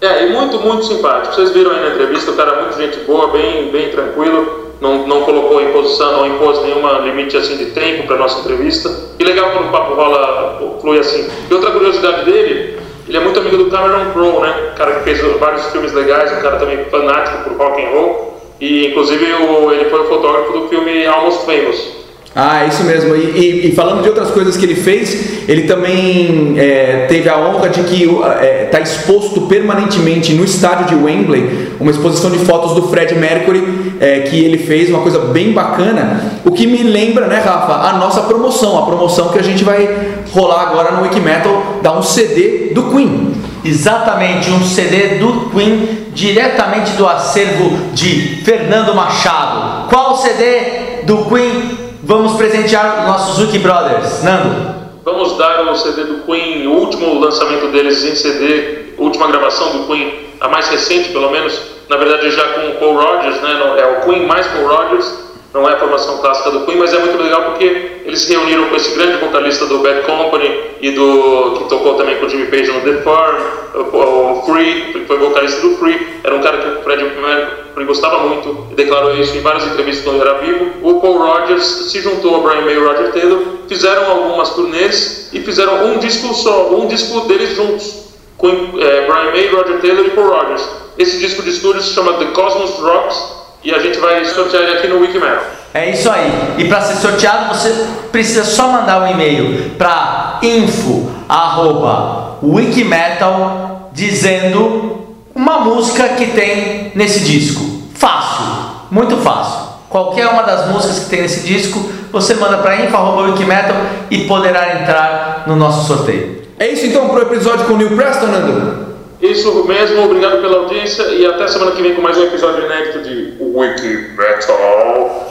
É, e muito, muito simpático. Vocês viram aí na entrevista, o cara é muito gente boa, bem, bem tranquilo. Não, não colocou em posição, não impôs nenhuma limite assim de tempo para nossa entrevista. E legal quando o papo rola, flui assim. E outra curiosidade dele, ele é muito amigo do Cameron Crowe, né? O cara que fez vários filmes legais, um cara também fanático por rock and roll. E inclusive o, ele foi o fotógrafo do filme Almost Famous. Ah, isso mesmo. E, e, e, falando de outras coisas que ele fez, ele também é, teve a honra de que está é, tá exposto permanentemente no estádio de Wembley uma exposição de fotos do Fred Mercury é, que ele fez, uma coisa bem bacana. O que me lembra, né, Rafa, a nossa promoção, a promoção que a gente vai rolar agora no Wikimetal, dá um CD do Queen. Exatamente, um CD do Queen diretamente do acervo de Fernando Machado. Qual CD do Queen vamos presentear os nossos Zuki Brothers? Nando? Vamos dar o CD do Queen, o último lançamento deles em CD, última gravação do Queen, a mais recente pelo menos, na verdade já com o Paul Rogers, né? É o Queen mais Paul Rogers, não é a formação clássica do Queen, mas é muito legal porque eles se reuniram com esse grande vocalista do Bad Company e do que tocou também com o Jimmy Page no The Farm, o, Free, que foi vocalista do Free, era um cara que o Fred Mercury gostava muito declarou isso em várias entrevistas quando era vivo. O Paul Rogers se juntou a Brian May e Roger Taylor, fizeram algumas turnês e fizeram um disco só, um disco deles juntos, com é, Brian May, Roger Taylor e Paul Rogers. Esse disco de estúdio se chama The Cosmos Rocks e a gente vai sortear ele aqui no Wikimedia. É isso aí. E para ser sorteado, você precisa só mandar um e-mail para info@wikimetal dizendo uma música que tem nesse disco. Fácil, muito fácil. Qualquer uma das músicas que tem nesse disco, você manda para info@wikimetal e poderá entrar no nosso sorteio. É isso então pro episódio com o Neil Preston, Nando? Isso mesmo, obrigado pela audiência e até semana que vem com mais um episódio inédito de Wiki Metal.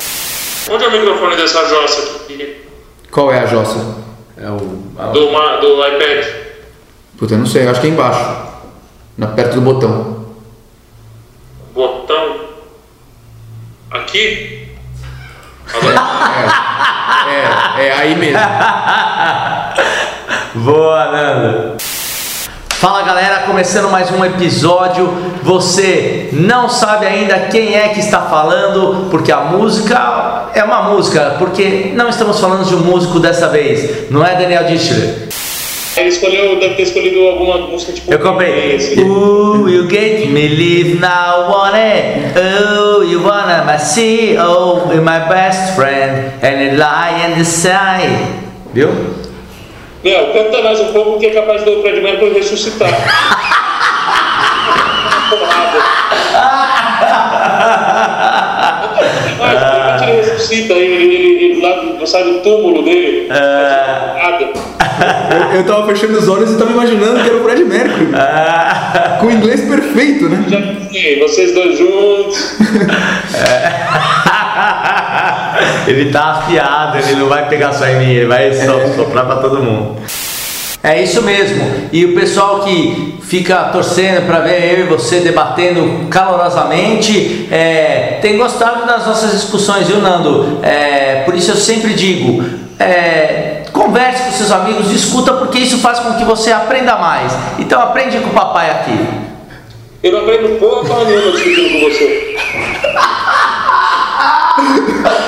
Onde é o microfone dessa jossa aqui? Qual é a jossa? É o. A... Do, do iPad. Puta, eu não sei, eu acho que é embaixo. Na, perto do botão. Botão? Aqui? É, é, é aí mesmo. Boa, Nando. Fala galera, começando mais um episódio. Você não sabe ainda quem é que está falando, porque a música é uma música, porque não estamos falando de um músico dessa vez, não é Daniel Dischler. Ele escolheu, deve ter escolhido alguma música tipo. Eu comprei. Ooh, you get me live now, want it. Oh, you wanna my see, oh, my best friend, and you lie in the side. Viu? Meu, canta mais um pouco que é capaz do Fred Mercury ressuscitar. Porrada. Mas ele ressuscita, ele, ele, ele lá sai do túmulo dele. É... Eu, eu tava fechando os olhos e tava imaginando que era o Fred Mercury. Com o inglês perfeito, né? Já pensei, vocês dois juntos. ele tá afiado, ele não vai pegar só em mim, ele vai soprar pra todo mundo. É isso mesmo. E o pessoal que fica torcendo para ver eu e você debatendo calorosamente é, tem gostado das nossas discussões, viu, Nando? É, por isso eu sempre digo. É, converse com seus amigos, discuta, porque isso faz com que você aprenda mais. Então aprende com o papai aqui. Eu não aprendo porra nenhuma discutindo com você.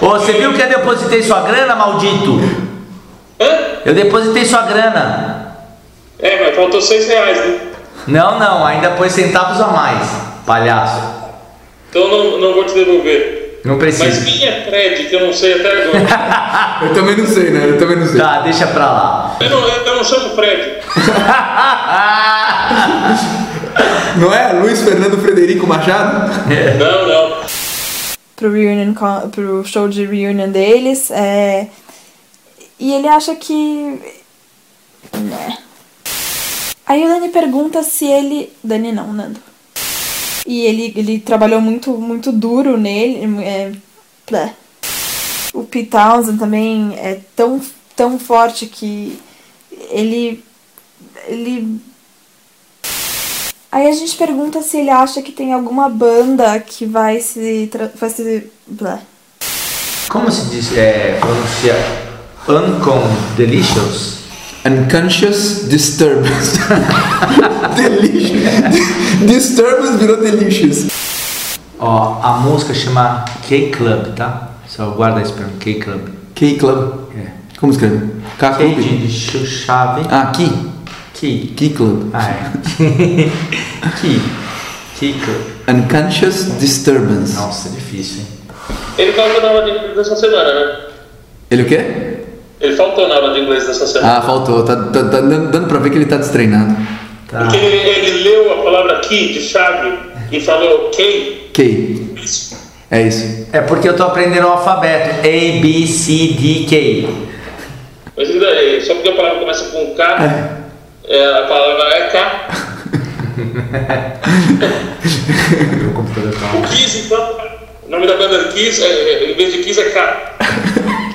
Ô, você viu que eu depositei sua grana, maldito? Hã? Eu depositei sua grana. É, mas faltou seis reais, né? Não, não, ainda pôs centavos a mais, palhaço. Então não, não vou te devolver. Não precisa. Mas quem é Fred, que eu não sei até agora? eu também não sei, né? Eu também não sei. Tá, deixa pra lá. Eu não, eu não chamo Fred. não é? Luiz Fernando Frederico Machado? Não, não. Pro, reunion, pro show de reunion deles. É... E ele acha que. Né. Aí o Dani pergunta se ele. Dani não, Nando. E ele, ele trabalhou muito, muito duro nele. É, blé. o Pete Townsend também é tão, tão forte que ele. ele. Aí a gente pergunta se ele acha que tem alguma banda que vai se. vai se. blé. Como se diz, é, pronuncia Uncon Delicious? Unconscious Disturbance. delicious. Disturbance virou delicious. Ó, a música chama K-Club, tá? Só guarda isso pra mim, K-Club. K-Club. É. Como escreve? K K Club? de chave. Ah, Key. Key. Key Club. Ah, é. Key. Key Club. Unconscious Disturbance. Nossa, difícil, hein? Ele faltou na aula de inglês dessa semana, né? Ele o quê? Ele faltou na aula de inglês dessa semana. Ah, faltou. Tá, tá- tá dando pra ver que ele tá destreinado. Tá. Porque ele, de chave e falou key. K. É isso. É porque eu tô aprendendo o alfabeto. A, B, C, D, K. Mas e daí? Só porque a palavra começa com K, é, a palavra é K. Tá O Kiss, então, o nome da banda Kiss, é, é, em vez de Kiss é K.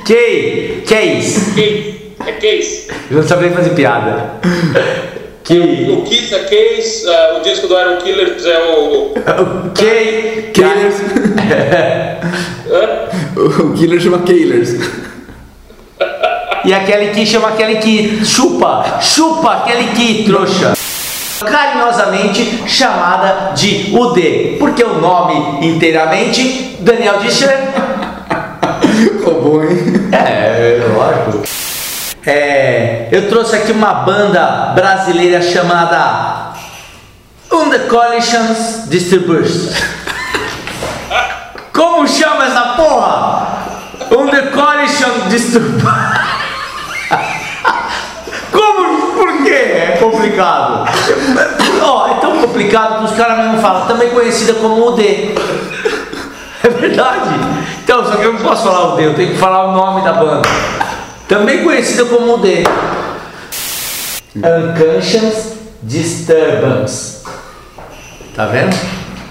K. Case. Case. É Case. Eu não sabia fazer piada. K. O Kiss é Case, ah, o disco do Iron Killers é o. K. Killers. Hã? o killer chama Killers. E aquele que chama aquele que chupa, chupa aquele que trouxa. Carinhosamente chamada de UD, porque o nome inteiramente Daniel Discher. Roubou, hein? É, lógico. É, eu trouxe aqui uma banda brasileira chamada On the Collisions Distribution. Como chama essa porra? On the Collision Distribution. Como? Por quê? É complicado. Ó, é tão complicado que os caras mesmo falam, também conhecida como UD. É verdade. Então, só que eu não posso falar o D, eu tenho que falar o nome da banda. Também conhecida como o D. Unconscious Disturbance. Tá vendo?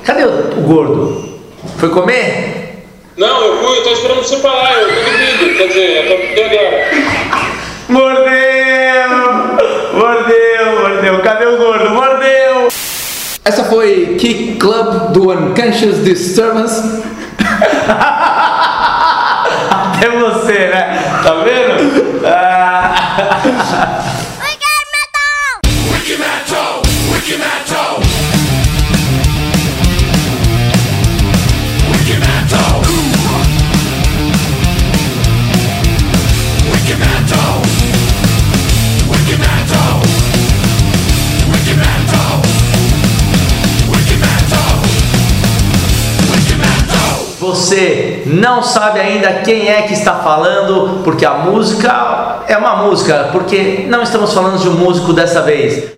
Cadê o, o gordo? Foi comer? Não, eu fui, eu tô esperando você falar, eu tô dormindo, quer dizer, eu tô dormindo agora. Mordeu! Mordeu, mordeu. Cadê o gordo? Mordeu! Essa foi Key Club do Unconscious Disturbance. Até você, né? Você não sabe ainda quem é que está falando, porque a música é uma música, porque não estamos falando de um músico dessa vez.